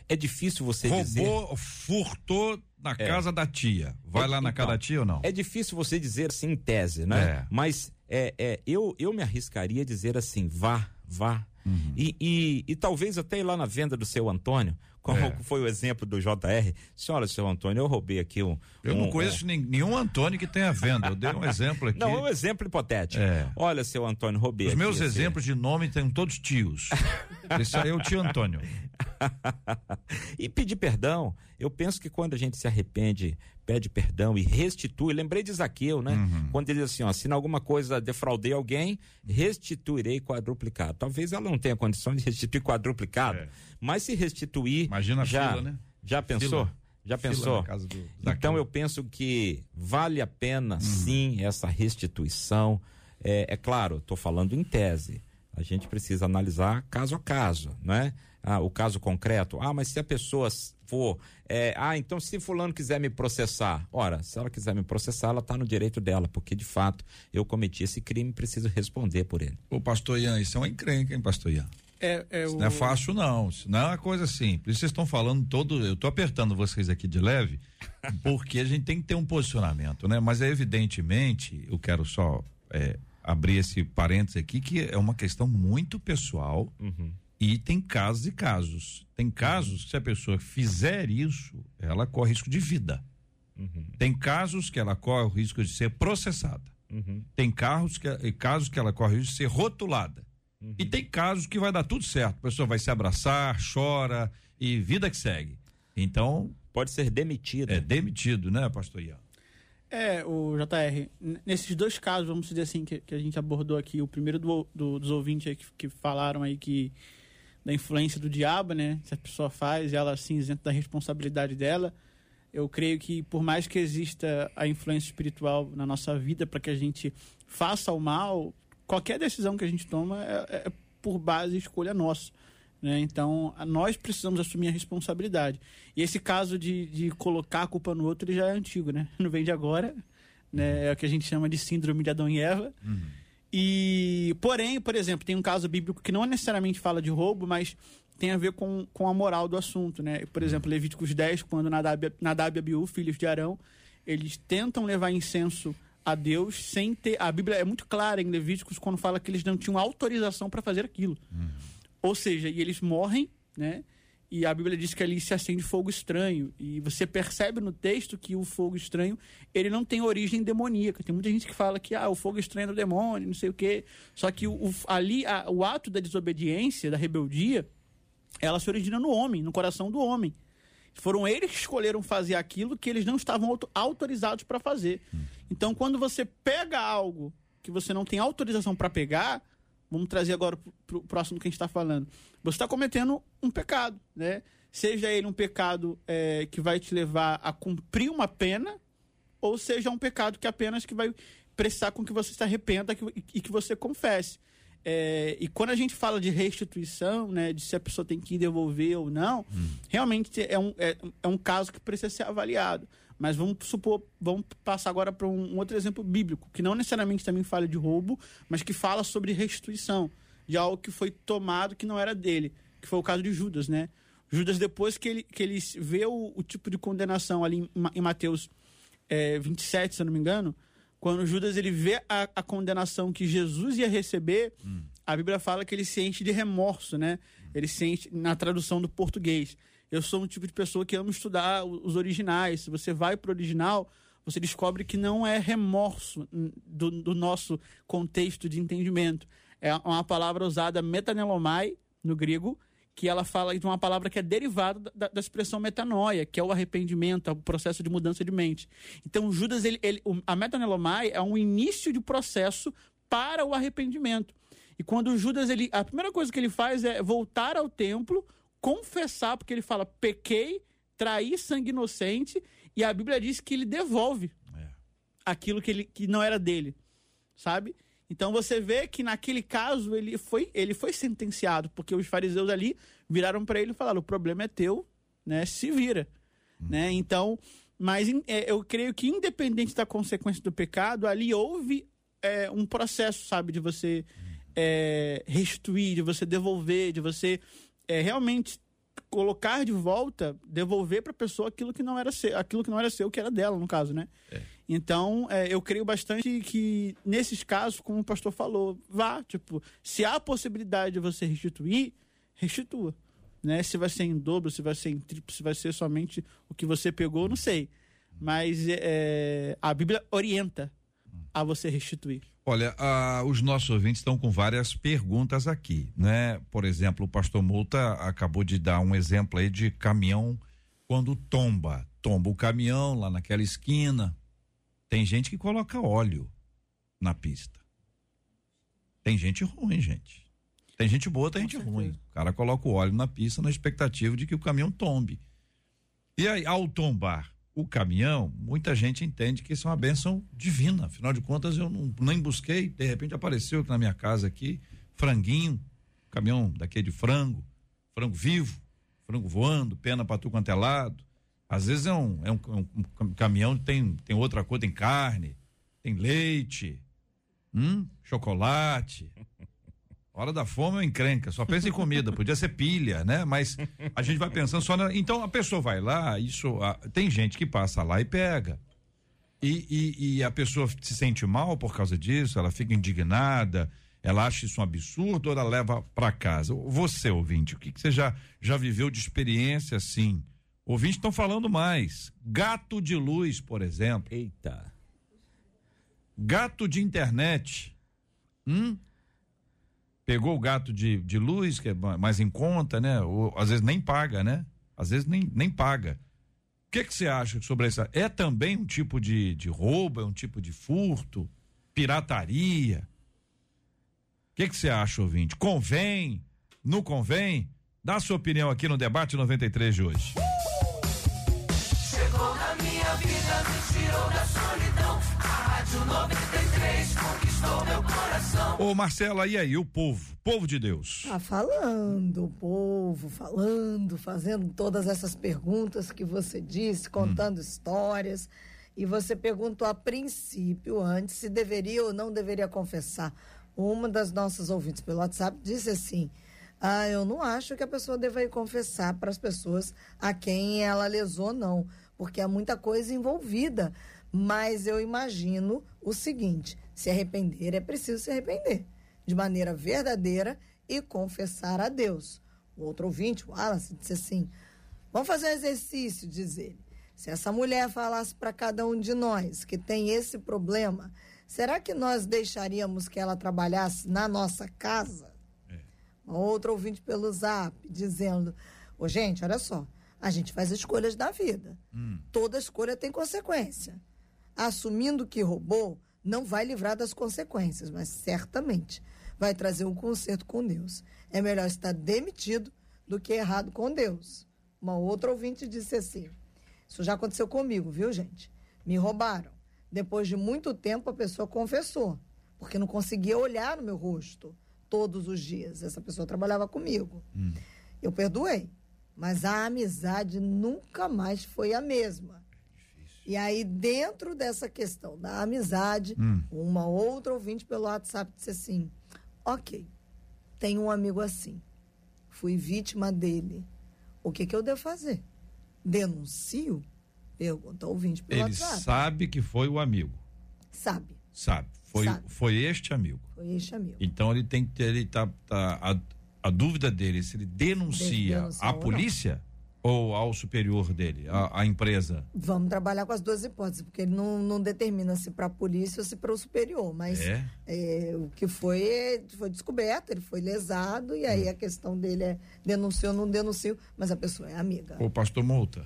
É difícil você dizer... Roubou, furtou na É. casa da tia. Vai lá na Então, casa da tia ou não? É difícil você dizer assim em tese, né? É. Mas é, é, eu, eu me arriscaria a dizer assim, vá, vá. Uhum. E, e, e talvez até ir lá na venda do seu Antônio, como É. foi o exemplo do JR. Senhora, seu Antônio, eu roubei aqui um. Eu um- não conheço nem- nenhum Antônio que tenha venda. Eu dei um exemplo aqui. Não, é um exemplo hipotético. É. Olha, seu Antônio, roubei Os meus exemplos de nome têm todos tios. Esse aí é o tio Antônio. e pedir perdão. Eu penso que quando a gente se arrepende, pede perdão e restitui. Lembrei de Zaqueu, né? Uhum. Quando ele diz assim: ó, se em alguma coisa defraudei alguém, restituirei quadruplicado. Talvez ela não tenha condições de restituir quadruplicado, É. mas se restituir. Imagina a já, fila, né? Já pensou? Fila. Já pensou? Então eu penso que vale a pena sim essa restituição. É, é claro, estou falando em tese. A gente precisa analisar caso a caso, né? Ah, o caso concreto. Ah, mas se a pessoa for. é, ah, então se fulano quiser me processar. Ora, se ela quiser me processar, ela está no direito dela, porque de fato eu cometi esse crime e preciso responder por ele. Ô, pastor Ian, isso é uma encrenca, hein, pastor Ian? É, é Isso o... não é fácil, não. Isso não é uma coisa simples. Vocês estão falando todo. Eu estou apertando vocês aqui de leve, porque a gente tem que ter um posicionamento, né? Mas é evidentemente, eu quero só é, abrir esse parênteses aqui, que é uma questão muito pessoal e tem casos e casos. Tem casos que se a pessoa fizer isso, ela corre risco de vida. Tem casos que ela corre o risco de ser processada. Tem carros que, casos que ela corre o risco de ser rotulada. E tem casos que vai dar tudo certo. A pessoa vai se abraçar, chora e vida que segue. Então, Pode ser demitida. é demitido, né, pastor Ian? É, o JR, nesses dois casos, vamos dizer assim, que, que a gente abordou aqui, o primeiro do, do- dos ouvintes aí que, que falaram aí que da influência do diabo, né? Se a pessoa faz, ela assim isenta da responsabilidade dela. Eu creio que por mais que exista a influência espiritual na nossa vida para que a gente faça o mal, qualquer decisão que a gente toma é, é por base escolha nossa. Né? Então, nós precisamos assumir a responsabilidade. E esse caso de, de colocar a culpa no outro ele já é antigo, né? Não vem de agora. Né? É o que a gente chama de síndrome de Adão e Eva. E, porém, por exemplo, tem um caso bíblico que não necessariamente fala de roubo, mas tem a ver com, com a moral do assunto, né? Por exemplo, Levíticos 10, quando Nadab, Nadab e Abiú, filhos de Arão, eles tentam levar incenso a Deus sem ter... A Bíblia é muito clara em Levíticos quando fala que eles não tinham autorização para fazer aquilo. Ou seja, e eles morrem, né? E a Bíblia diz que ali se acende fogo estranho. E você percebe no texto que o fogo estranho, ele não tem origem demoníaca. Tem muita gente que fala que ah, o fogo estranho é do demônio, não sei o quê. Só que o, ali a- o ato da desobediência, da rebeldia, ela se origina no homem, no coração do homem. Foram eles que escolheram fazer aquilo que eles não estavam auto- autorizados para fazer. Então, quando você pega algo que você não tem autorização para pegar, vamos trazer agora para o próximo que a gente está falando. Você está cometendo um pecado, né? Seja ele um pecado é, que vai te levar a cumprir uma pena, ou seja um pecado que apenas que vai precisar com que você se arrependa que- e que você confesse. É, e quando a gente fala de restituição, né, de se a pessoa tem que devolver ou não, realmente é um, é, é um caso que precisa ser avaliado. Mas vamos supor, vamos passar agora para um, outro exemplo bíblico, que não necessariamente também fala de roubo, mas que fala sobre restituição de algo que foi tomado que não era dele, que foi o caso de Judas, né? Judas, depois que ele, que ele vê o, o tipo de condenação ali em, em Mateus é, 27, se eu não me engano, quando Judas ele vê a, a condenação que Jesus ia receber, a Bíblia fala que ele se enche de remorso, né? Ele se enche, na tradução do português. Eu sou um tipo de pessoa que ama estudar os originais. Se você vai para o original, você descobre que não é remorso hum, do, do nosso contexto de entendimento. É uma palavra usada metanelomai, no grego, que ela fala de uma palavra que é derivada da, da expressão metanoia, que é o arrependimento, é o processo de mudança de mente. Então, Judas, ele, ele, a metanelomai é um início de processo para o arrependimento. E quando Judas, ele, a primeira coisa que ele faz é voltar ao templo, confessar, porque ele fala, pequei, traí sangue inocente, e a Bíblia diz que ele devolve aquilo que, ele, que não era dele, sabe? Então você vê que naquele caso ele foi, ele foi sentenciado, porque os fariseus ali viraram para ele e falaram: o problema é teu, né? Se vira. Né? Então, mas é, eu creio que independente da consequência do pecado, ali houve é, um processo, sabe, de você é, restituir, de você devolver, de você é, realmente colocar de volta, devolver para a pessoa aquilo que não era seu, aquilo que não era seu, que era dela, no caso, né? Então, é, eu creio bastante que nesses casos, como o pastor falou, vá, tipo, se há a possibilidade de você restituir, restitua. Né? Se vai ser em dobro, se vai ser em triplo, se vai ser somente o que você pegou, não sei. Mas é, a Bíblia orienta a você restituir. Olha, ah, os nossos ouvintes estão com várias perguntas aqui, né? Por exemplo, o pastor Multa acabou de dar um exemplo aí de caminhão quando tomba. Tomba o caminhão lá naquela esquina. Tem gente que coloca óleo na pista. Tem gente ruim, gente. Tem gente boa, tem gente ruim. O cara coloca o óleo na pista na expectativa de que o caminhão tombe. E aí, ao tombar o caminhão, muita gente entende que isso é uma bênção divina. Afinal de contas, eu não, nem busquei, de repente apareceu na minha casa aqui, franguinho, caminhão daqui de frango, frango vivo, frango voando, pena para tu quanto é lado. Às vezes é um, é um, um- um caminhão tem, tem outra coisa, tem carne, tem leite, hum, chocolate. Hora da fome é encrenca, só pensa em comida, podia ser pilha, né? Mas a gente vai pensando só na. Então a pessoa vai lá, isso. ah, tem gente que passa lá e pega. E, e, e a pessoa se sente mal por causa disso, ela fica indignada, ela acha isso um absurdo ou ela leva para casa. Você, ouvinte, o que, que você já, já viveu de experiência assim? Ouvintes estão falando mais. Gato de luz, por exemplo. Eita. Gato de internet. Hum? Pegou o gato de, de luz, que é ma- mais em conta, né? Ou, às vezes nem paga, né? Às vezes nem, nem paga. O que que você acha sobre isso? É também um tipo de, de roubo, é um tipo de furto, pirataria? O que que você acha, ouvinte? Convém? Não convém? Dá a sua opinião aqui no debate 93 de hoje. Chegou na minha vida, me tirou da solidão. A Rádio 93 conquistou meu coração. Ô Marcela, e aí, o povo? Povo de Deus. Tá falando, o povo, falando, fazendo todas essas perguntas que você disse, contando histórias. E você perguntou a princípio, antes, se deveria ou não deveria confessar. Uma das nossas ouvintes pelo WhatsApp disse assim: Ah, eu não acho que a pessoa deva ir confessar para as pessoas a quem ela lesou, não, porque há muita coisa envolvida. Mas eu imagino o seguinte: se arrepender é preciso se arrepender de maneira verdadeira e confessar a Deus. O outro ouvinte, o Wallace, disse assim: Vamos fazer um exercício, diz ele. Se essa mulher falasse para cada um de nós que tem esse problema, será que nós deixaríamos que ela trabalhasse na nossa casa? Uma outra ouvinte pelo zap dizendo: Ô, gente, olha só, a gente faz escolhas da vida. Toda escolha tem consequência. Assumindo que roubou, não vai livrar das consequências, mas certamente vai trazer um conserto com Deus. É melhor estar demitido do que errado com Deus. Uma outra ouvinte disse assim: Isso já aconteceu comigo, viu, gente? Me roubaram. Depois de muito tempo, a pessoa confessou, porque não conseguia olhar no meu rosto todos os dias. Essa pessoa trabalhava comigo. Eu perdoei, mas a amizade nunca mais foi a mesma. E aí, dentro dessa questão da amizade, uma outra ouvinte pelo WhatsApp disse assim: Ok, tenho um amigo assim, fui vítima dele. O que, que eu devo fazer? Denuncio? Pergunta ouvinte pelo Ele WhatsApp. sabe que foi o amigo. Sabe, Sabe. Foi, Sabe. foi este amigo. foi este amigo. Então ele tem que ter, ele tá, tá- a, a dúvida dele é se ele denuncia à ou não. Ou ao superior dele, a, a empresa. Vamos trabalhar com as duas hipóteses, porque ele não, não determina se para a polícia ou se para o superior. Mas É? é, o que foi, é, foi descoberto, ele foi lesado, e Hum. aí a questão dele é denunciou ou não denunciou, mas a pessoa é amiga. Ô, pastor Multa.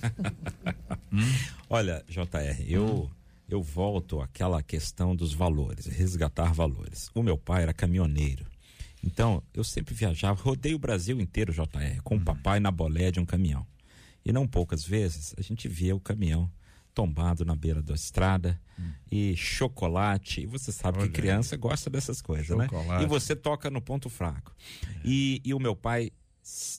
Olha, JR, eu eu volto àquela questão dos valores, resgatar valores. O meu pai era caminhoneiro. Então, eu sempre viajava, rodei o Brasil inteiro, JR, com o papai na bolé de um caminhão. E não poucas vezes a gente via o caminhão tombado na beira da estrada e chocolate. E você sabe Olha que aí. criança gosta dessas coisas, né? Chocolate. E você toca no ponto fraco. E, e o meu pai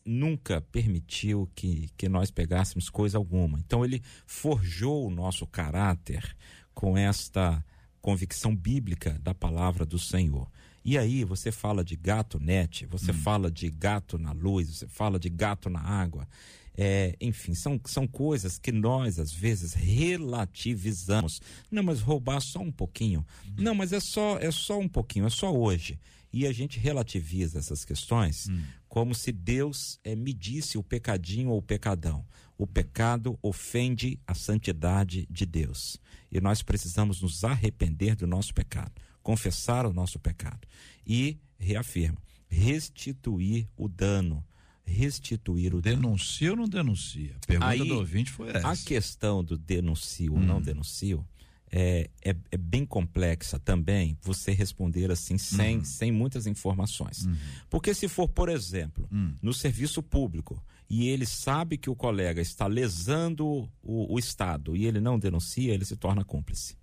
nunca permitiu que, que nós pegássemos coisa alguma. Então ele forjou o nosso caráter com esta convicção bíblica da palavra do Senhor. E aí você fala de gato net, você fala de gato na luz, você fala de gato na água. É, enfim, são, são coisas que nós às vezes relativizamos. Não, mas roubar só um pouquinho. Não, mas é só, é só um pouquinho, é só hoje. E a gente relativiza essas questões como se Deus é, medisse o pecadinho ou o pecadão. O pecado ofende a santidade de Deus. E nós precisamos nos arrepender do nosso pecado, confessar o nosso pecado. E, reafirma, restituir o dano. Restituir o dano. Denuncia ou não denuncia? A pergunta Aí, do ouvinte foi essa. A questão do denuncio ou não denuncio é, é, é bem complexa também você responder assim sem, sem muitas informações. Porque se for, por exemplo, no serviço público e ele sabe que o colega está lesando o, o Estado e ele não denuncia, ele se torna cúmplice.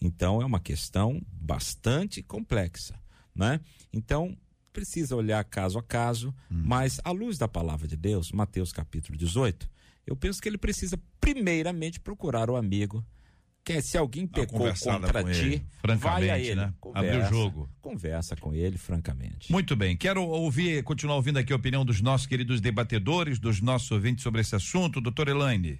Então é uma questão bastante complexa, né? Então precisa olhar caso a caso, mas à luz da palavra de Deus, Mateus capítulo 18, eu penso que ele precisa primeiramente procurar o amigo. Que se alguém pecou contra com ti, ele, francamente, vai a ele, né? conversa, Abrir o jogo. Conversa com ele, francamente. Muito bem, quero ouvir, continuar ouvindo aqui a opinião dos nossos queridos debatedores, dos nossos ouvintes sobre esse assunto. Doutor Elaine.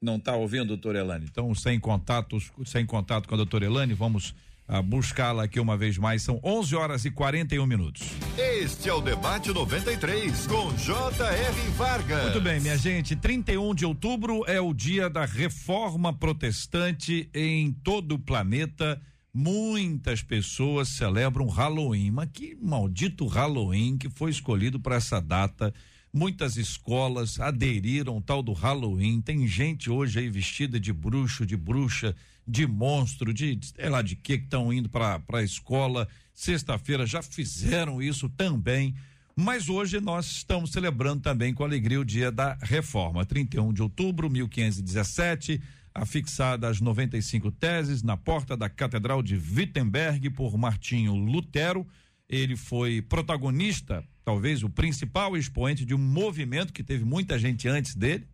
Não está ouvindo, doutor Elaine? Então, sem contatos, sem contato com a doutora Elaine, vamos ah, buscá-la aqui uma vez mais. São 11 horas e 41 minutos. Este é o Debate 93, com J.R. Vargas. Muito bem, minha gente. 31 de outubro é o dia da reforma protestante em todo o planeta. Muitas pessoas celebram Halloween, mas que maldito Halloween que foi escolhido para essa data. Muitas escolas aderiram tal do Halloween. Tem gente hoje aí vestida de bruxo, de bruxa, de monstro, de sei lá de que que estão indo para a escola. Sexta-feira já fizeram isso também. Mas hoje nós estamos celebrando também com alegria o dia da reforma. 31 de outubro, 1517, afixada as 95 teses na porta da Catedral de Wittenberg por Martinho Lutero. Ele foi protagonista, talvez o principal expoente de um movimento que teve muita gente antes dele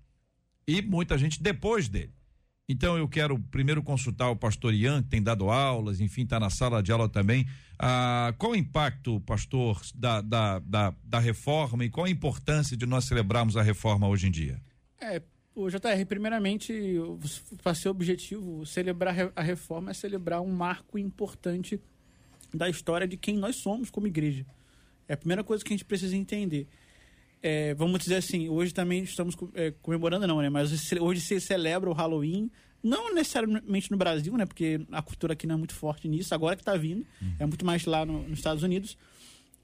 e muita gente depois dele. Então eu quero primeiro consultar o pastor Ian, que tem dado aulas, enfim, está na sala de aula também. Ah, qual o impacto, pastor, da, da, da, da reforma e qual a importância de nós celebrarmos a reforma hoje em dia? É, o JR, primeiramente, para ser objetivo, celebrar a re- a reforma é celebrar um marco importante da história de quem nós somos como igreja. É a primeira coisa que a gente precisa entender. É, vamos dizer assim, hoje também estamos é, comemorando, não, né? Mas hoje se celebra o Halloween, não necessariamente no Brasil, né? Porque a cultura aqui não é muito forte nisso, agora que está vindo, é muito mais lá no- nos Estados Unidos.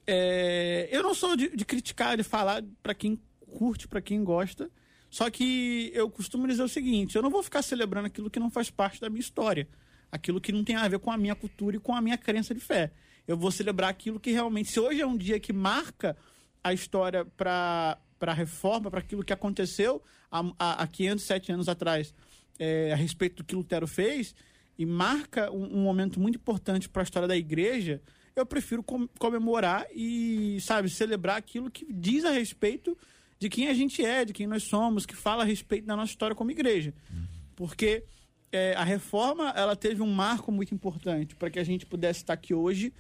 É, eu não sou de, de criticar, de falar para quem curte, para quem gosta. Só que eu costumo dizer o seguinte: eu não vou ficar celebrando aquilo que não faz parte da minha história, aquilo que não tem a ver com a minha cultura e com a minha crença de fé. Eu vou celebrar aquilo que realmente, se hoje é um dia que marca a história para a reforma, para aquilo que aconteceu há, há, há 507 anos atrás é, a respeito do que Lutero fez e marca um, um momento muito importante para a história da igreja, eu prefiro com, comemorar e, sabe, celebrar aquilo que diz a respeito de quem a gente é, de quem nós somos, que fala a respeito da nossa história como igreja. Porque é, a reforma ela teve um marco muito importante para que a gente pudesse estar aqui hoje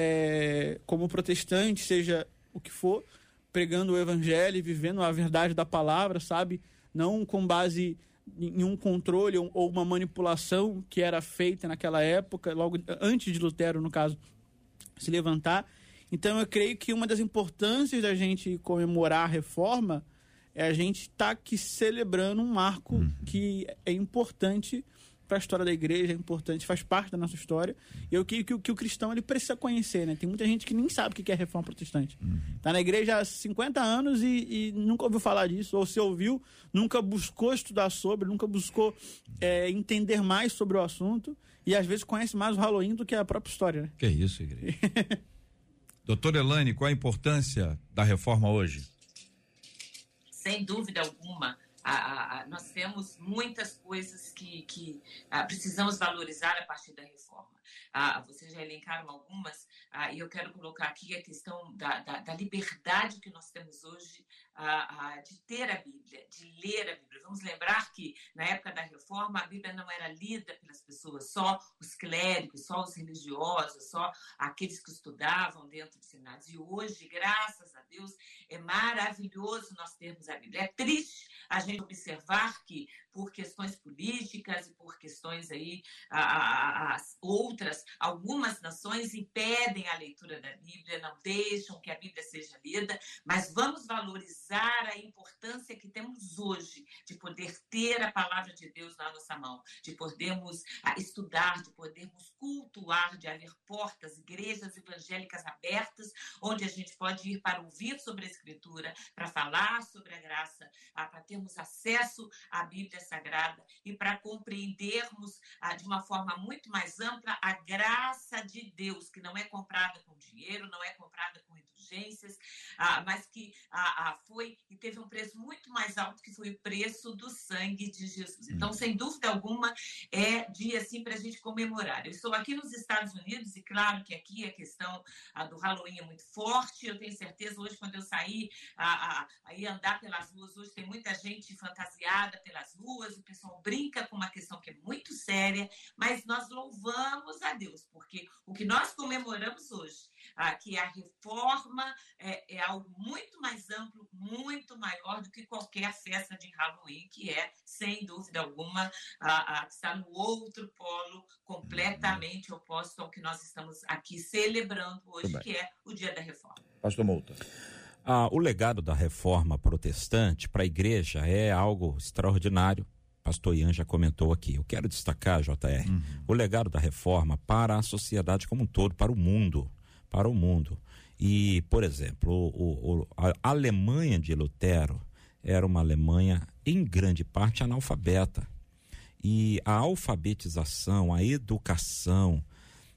é, como protestante, seja o que for, pregando o evangelho e vivendo a verdade da palavra, sabe? Não com base em um controle ou uma manipulação que era feita naquela época, logo antes de Lutero, no caso, se levantar. Então eu creio que uma das importâncias da gente comemorar a reforma é a gente estar tá aqui celebrando um marco uhum. que é importante para a história da igreja, é importante, faz parte da nossa história. E eu creio que, que, que, o cristão ele precisa conhecer, né? Tem muita gente que nem sabe o que é reforma protestante. Uhum. Tá na igreja há 50 anos e, e, nunca ouviu falar disso, ou se ouviu, nunca buscou estudar sobre, nunca buscou é, entender mais sobre o assunto. E às vezes conhece mais o Halloween do que a própria história, né? Que isso, igreja. Doutor Elane, qual a importância da reforma hoje? Sem dúvida alguma. A, a, nós temos muitas coisas que, que a, precisamos valorizar a partir da reforma. Vocês já elencaram algumas, e eu quero colocar aqui a questão da, da, da liberdade que nós temos hoje de ter a Bíblia, de ler a Bíblia. Vamos lembrar que na época da reforma a Bíblia não era lida pelas pessoas, só os clérigos, só os religiosos, só aqueles que estudavam dentro de seminários. E hoje, graças a Deus, é maravilhoso nós termos a Bíblia. É triste a gente observar que por questões políticas e por questões aí as outras, algumas nações impedem a leitura da Bíblia, não deixam que a Bíblia seja lida, mas vamos valorizar a importância que temos hoje de poder ter a palavra de Deus na nossa mão, de podermos ah, estudar, de podermos cultuar, de haver portas, igrejas evangélicas abertas, onde a gente pode ir para ouvir sobre a Escritura, para falar sobre a graça, ah, para termos acesso à Bíblia Sagrada e para compreendermos ah, de uma forma muito mais ampla a graça de Deus, que não é comprada com dinheiro, não é comprada com ah, mas que ah, ah foi e teve um preço muito mais alto, que foi o preço do sangue de Jesus. Então, sem dúvida alguma, é dia assim para a gente comemorar. Eu estou aqui nos Estados Unidos e claro que aqui a questão ah, do Halloween é muito forte. Eu tenho certeza hoje quando eu sair aí andar pelas ruas hoje tem muita gente fantasiada pelas ruas, o pessoal brinca com uma questão que é muito séria, mas nós louvamos a Deus, porque o que nós comemoramos hoje, ah, que a reforma é, é, algo muito mais amplo, muito maior do que qualquer festa de Halloween, que é, sem dúvida alguma, ah, ah, está no outro polo completamente oposto ao que nós estamos aqui celebrando hoje, que é o Dia da Reforma. Pastor Mouta. Ah, o legado da reforma protestante para a igreja é algo extraordinário. Pastor Ian já comentou aqui. Eu quero destacar, JR, uhum. o legado da reforma para a sociedade como um todo, para o mundo. Para o mundo. E, por exemplo, o, o, a Alemanha de Lutero era uma Alemanha, em grande parte, analfabeta. E a alfabetização, a educação,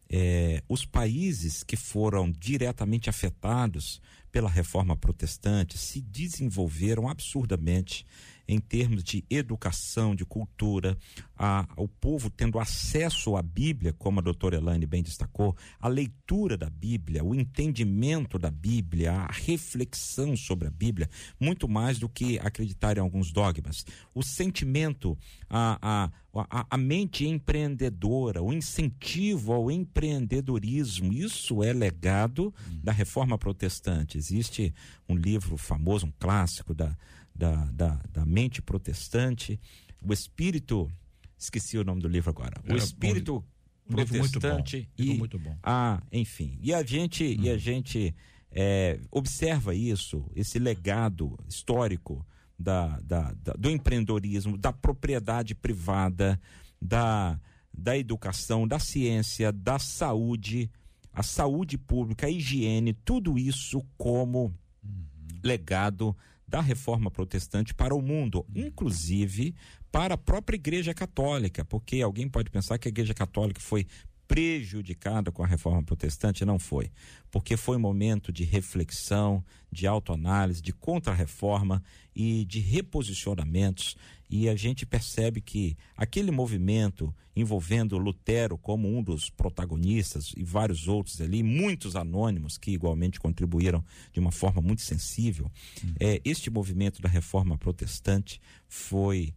é, os países que foram diretamente afetados pela reforma protestante se desenvolveram absurdamente em termos de educação, de cultura, a, o povo tendo acesso à Bíblia, como a doutora Elaine bem destacou, a leitura da Bíblia, o entendimento da Bíblia, a reflexão sobre a Bíblia, muito mais do que acreditar em alguns dogmas. O sentimento, a, a, a, a mente empreendedora, o incentivo ao empreendedorismo, isso é legado da reforma protestante. Existe um livro famoso, um clássico da da, da, da mente protestante, o espírito, esqueci o nome do livro agora, o espírito bom, protestante muito e muito bom. ah, enfim, e a gente hum. e a hum. gente é, observa isso, esse legado histórico da, da, da, do empreendedorismo, da propriedade privada, da, da educação, da ciência, da saúde, a saúde pública, a higiene, tudo isso como uhum. legado da reforma protestante para o mundo, inclusive para a própria Igreja Católica, porque alguém pode pensar que a Igreja Católica foi prejudicada com a reforma protestante? Não foi. Porque foi um momento de reflexão, de autoanálise, de contra-reforma e de reposicionamentos. E a gente percebe que aquele movimento envolvendo Lutero como um dos protagonistas e vários outros ali, muitos anônimos que igualmente contribuíram de uma forma muito sensível, hum. é, este movimento da reforma protestante foi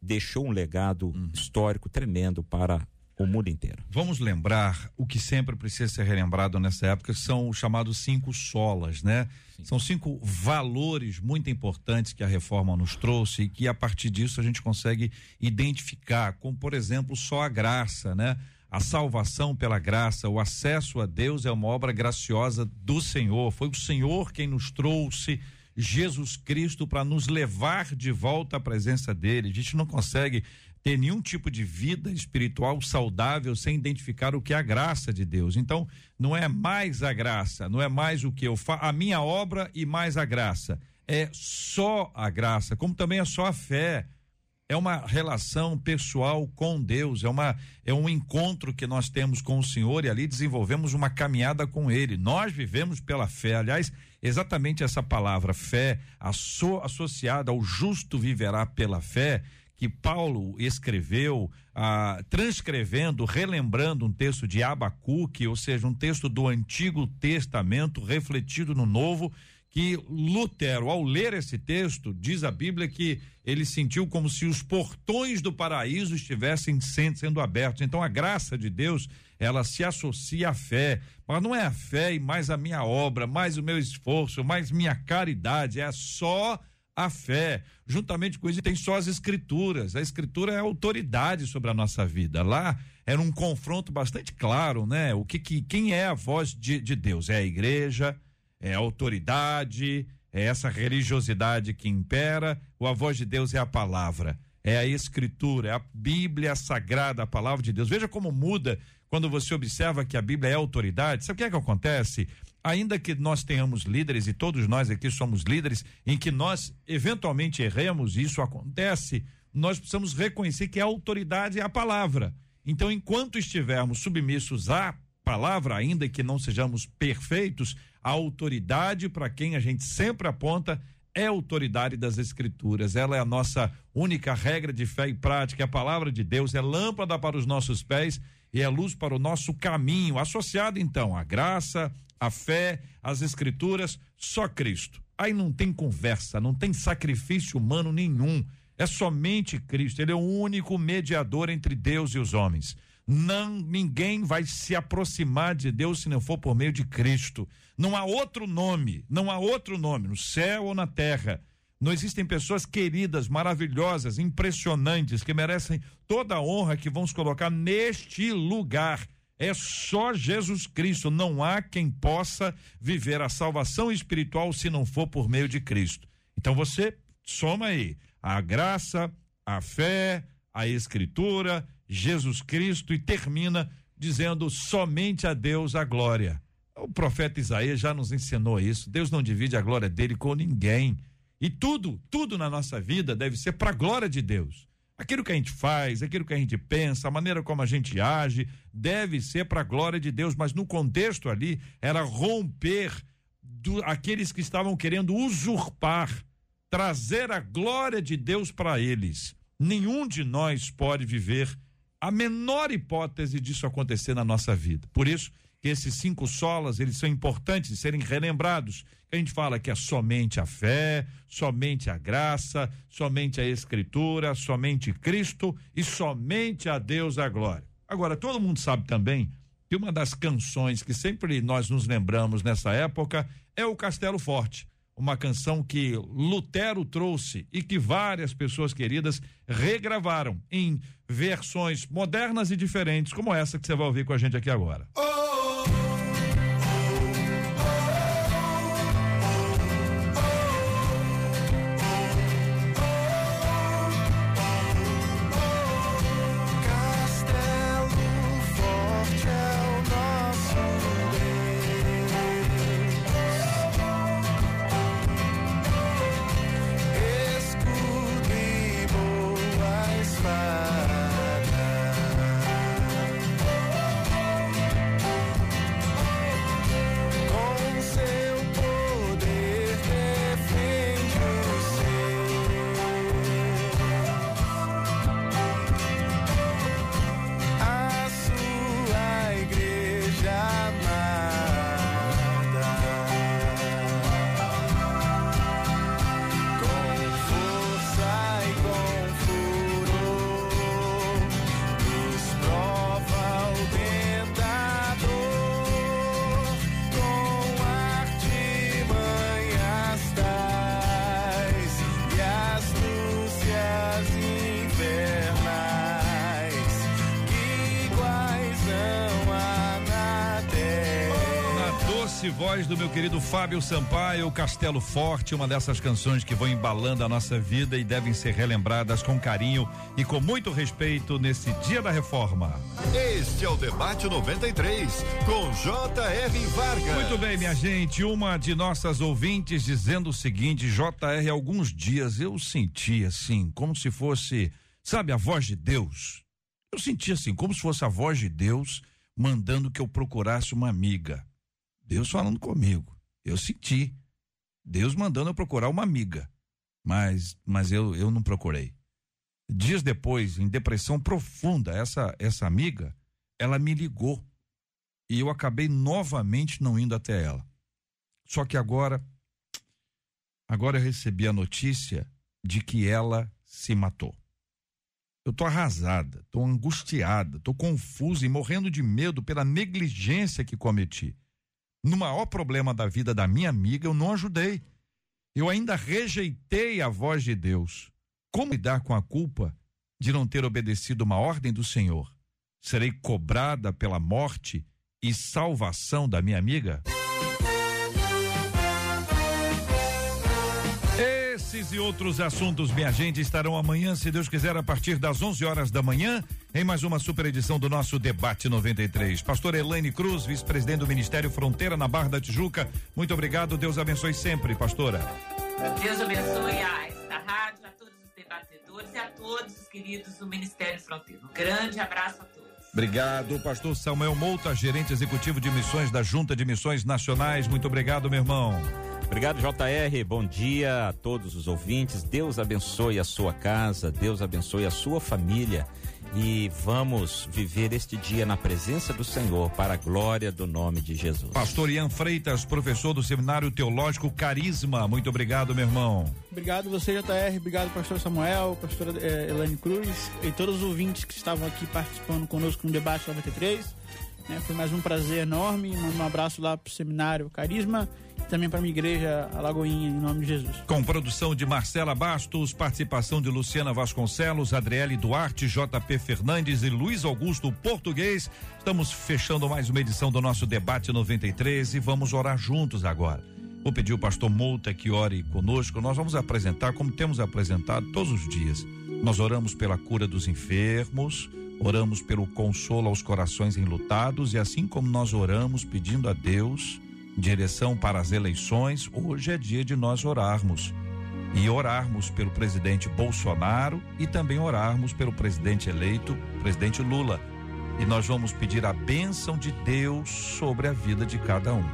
deixou um legado hum. histórico tremendo para o mundo inteiro. Vamos lembrar o que sempre precisa ser relembrado nessa época são os chamados cinco solas, né? Sim. São cinco valores muito importantes que a reforma nos trouxe e que a partir disso a gente consegue identificar, como por exemplo só a graça, né? A salvação pela graça, o acesso a Deus é uma obra graciosa do Senhor. Foi o Senhor quem nos trouxe Jesus Cristo para nos levar de volta à presença dele. A gente não consegue ter nenhum tipo de vida espiritual saudável sem identificar o que é a graça de Deus. Então, não é mais a graça, não é mais o que eu faço, a minha obra e mais a graça. É só a graça, como também é só a fé. É uma relação pessoal com Deus, é, uma, é um encontro que nós temos com o Senhor e ali desenvolvemos uma caminhada com Ele. Nós vivemos pela fé. Aliás, exatamente essa palavra fé, associada ao justo viverá pela fé, que Paulo escreveu, ah, transcrevendo, relembrando um texto de Abacuque, ou seja, um texto do Antigo Testamento refletido no Novo, que Lutero, ao ler esse texto, diz a Bíblia que ele sentiu como se os portões do paraíso estivessem sendo, abertos. Então a graça de Deus, ela se associa à fé, mas não é a fé e mais a minha obra, mais o meu esforço, mais minha caridade, é só a fé. Juntamente com isso, tem só as escrituras. A escritura é a autoridade sobre a nossa vida. Lá era um confronto bastante claro, né? O que, que quem é a voz de, de Deus? É a igreja, é a autoridade, é essa religiosidade que impera, ou a voz de Deus é a palavra? É a escritura, é a Bíblia sagrada, a palavra de Deus. Veja como muda quando você observa que a Bíblia é autoridade. Sabe o que é que acontece? Ainda que nós tenhamos líderes e todos nós aqui somos líderes, em que nós eventualmente erremos, isso acontece, nós precisamos reconhecer que a autoridade é a palavra. Então, enquanto estivermos submissos à palavra, ainda que não sejamos perfeitos, a autoridade para quem a gente sempre aponta é a autoridade das escrituras. Ela é a nossa única regra de fé e prática. A palavra de Deus é lâmpada para os nossos pés e é luz para o nosso caminho. Associado então à graça, a fé, as escrituras, só Cristo. Aí não tem conversa, não tem sacrifício humano nenhum. É somente Cristo. Ele é o único mediador entre Deus e os homens. Não, ninguém vai se aproximar de Deus se não for por meio de Cristo. Não há outro nome, não há outro nome no céu ou na terra. Não existem pessoas queridas, maravilhosas, impressionantes, que merecem toda a honra que se colocar neste lugar é só Jesus Cristo. Não há quem possa viver a salvação espiritual se não for por meio de Cristo. Então você soma aí a graça, a fé, a Escritura, Jesus Cristo e termina dizendo somente a Deus a glória. O profeta Isaías já nos ensinou isso. Deus não divide a glória dele com ninguém. E tudo, tudo na nossa vida deve ser para a glória de Deus. Aquilo que a gente faz, aquilo que a gente pensa, a maneira como a gente age, deve ser para a glória de Deus, mas no contexto ali era romper do, aqueles que estavam querendo usurpar, trazer a glória de Deus para eles. Nenhum de nós pode viver a menor hipótese disso acontecer na nossa vida. Por isso, esses cinco solas, eles são importantes de serem relembrados. A gente fala que é somente a fé, somente a graça, somente a escritura, somente Cristo e somente a Deus a glória. Agora, todo mundo sabe também que uma das canções que sempre nós nos lembramos nessa época é o Castelo Forte uma canção que Lutero trouxe e que várias pessoas queridas regravaram em versões modernas e diferentes, como essa que você vai ouvir com a gente aqui agora. Oh! Voz do meu querido Fábio Sampaio, Castelo Forte, uma dessas canções que vão embalando a nossa vida e devem ser relembradas com carinho e com muito respeito nesse dia da reforma. Este é o Debate 93, com J.R. Vargas. Muito bem, minha gente, uma de nossas ouvintes dizendo o seguinte: JR, alguns dias eu senti assim, como se fosse, sabe, a voz de Deus. Eu senti assim, como se fosse a voz de Deus mandando que eu procurasse uma amiga. Deus falando comigo. Eu senti. Deus mandando eu procurar uma amiga. Mas, mas eu, eu não procurei. Dias depois, em depressão profunda, essa, essa amiga, ela me ligou. E eu acabei novamente não indo até ela. Só que agora, agora eu recebi a notícia de que ela se matou. Eu tô arrasada, tô angustiada, tô confusa e morrendo de medo pela negligência que cometi. No maior problema da vida da minha amiga, eu não ajudei. Eu ainda rejeitei a voz de Deus. Como lidar com a culpa de não ter obedecido uma ordem do Senhor? Serei cobrada pela morte e salvação da minha amiga? Esses e outros assuntos, minha gente, estarão amanhã, se Deus quiser, a partir das 11 horas da manhã, em mais uma super edição do nosso Debate 93. Pastor Elaine Cruz, vice-presidente do Ministério Fronteira na Barra da Tijuca. Muito obrigado, Deus abençoe sempre, pastora. Deus abençoe a esta rádio, a todos os debatedores e a todos os queridos do Ministério Fronteira. Um grande abraço a todos. Obrigado, pastor Samuel Mouta, gerente executivo de missões da Junta de Missões Nacionais. Muito obrigado, meu irmão. Obrigado, JR. Bom dia a todos os ouvintes. Deus abençoe a sua casa, Deus abençoe a sua família. E vamos viver este dia na presença do Senhor, para a glória do nome de Jesus. Pastor Ian Freitas, professor do Seminário Teológico Carisma. Muito obrigado, meu irmão. Obrigado você, JR. Obrigado, pastor Samuel, pastora eh, Elaine Cruz e todos os ouvintes que estavam aqui participando conosco no debate 93. Né, foi mais um prazer enorme. Mando um abraço lá pro Seminário Carisma e também para minha igreja Alagoinha, em nome de Jesus. Com produção de Marcela Bastos, participação de Luciana Vasconcelos, Adriele Duarte, JP Fernandes e Luiz Augusto Português. Estamos fechando mais uma edição do nosso Debate 93 e vamos orar juntos agora. Vou pedir o pastor Mouta que ore conosco. Nós vamos apresentar, como temos apresentado todos os dias. Nós oramos pela cura dos enfermos, oramos pelo consolo aos corações enlutados e assim como nós oramos pedindo a Deus direção para as eleições, hoje é dia de nós orarmos. E orarmos pelo presidente Bolsonaro e também orarmos pelo presidente eleito, presidente Lula. E nós vamos pedir a bênção de Deus sobre a vida de cada um.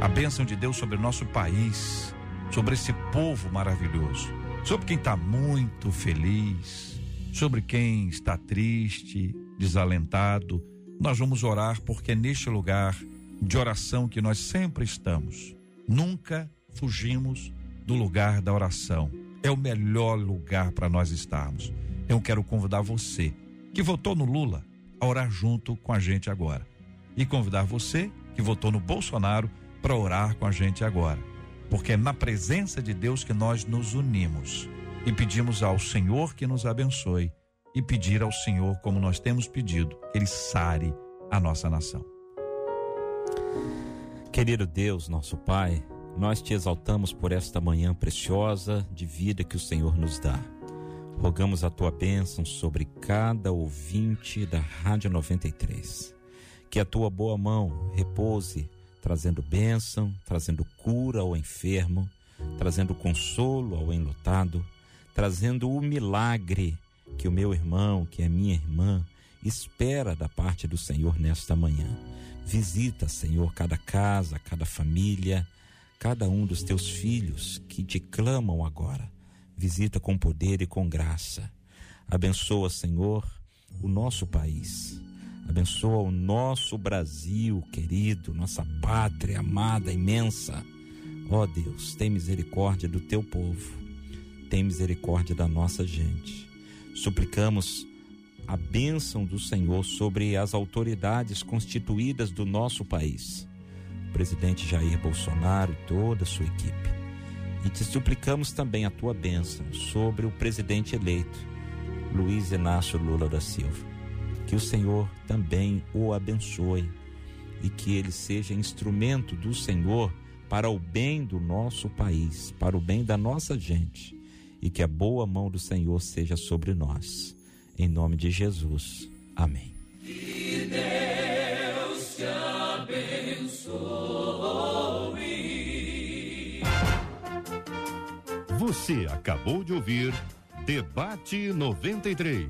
A bênção de Deus sobre o nosso país, sobre esse povo maravilhoso, sobre quem está muito feliz, sobre quem está triste, desalentado. Nós vamos orar porque é neste lugar de oração que nós sempre estamos. Nunca fugimos do lugar da oração. É o melhor lugar para nós estarmos. Eu quero convidar você que votou no Lula a orar junto com a gente agora. E convidar você que votou no Bolsonaro para orar com a gente agora. Porque é na presença de Deus que nós nos unimos e pedimos ao Senhor que nos abençoe e pedir ao Senhor, como nós temos pedido, que Ele sare a nossa nação. Querido Deus, nosso Pai, nós te exaltamos por esta manhã preciosa de vida que o Senhor nos dá. Rogamos a tua bênção sobre cada ouvinte da Rádio 93. Que a tua boa mão repouse, trazendo bênção, trazendo cura ao enfermo, trazendo consolo ao enlutado, trazendo o milagre que o meu irmão, que a minha irmã, espera da parte do Senhor nesta manhã. Visita, Senhor, cada casa, cada família, cada um dos teus filhos que te clamam agora. Visita com poder e com graça. Abençoa, Senhor, o nosso país. Abençoa o nosso Brasil querido, nossa pátria amada, imensa. Ó oh Deus, tem misericórdia do teu povo. Tem misericórdia da nossa gente. Suplicamos a bênção do Senhor sobre as autoridades constituídas do nosso país, o presidente Jair Bolsonaro e toda a sua equipe. E te suplicamos também a tua bênção sobre o presidente eleito, Luiz Inácio Lula da Silva. Que o Senhor também o abençoe e que ele seja instrumento do Senhor para o bem do nosso país, para o bem da nossa gente e que a boa mão do Senhor seja sobre nós. Em nome de Jesus. Amém. Que Deus te abençoe. Você acabou de ouvir Debate 93.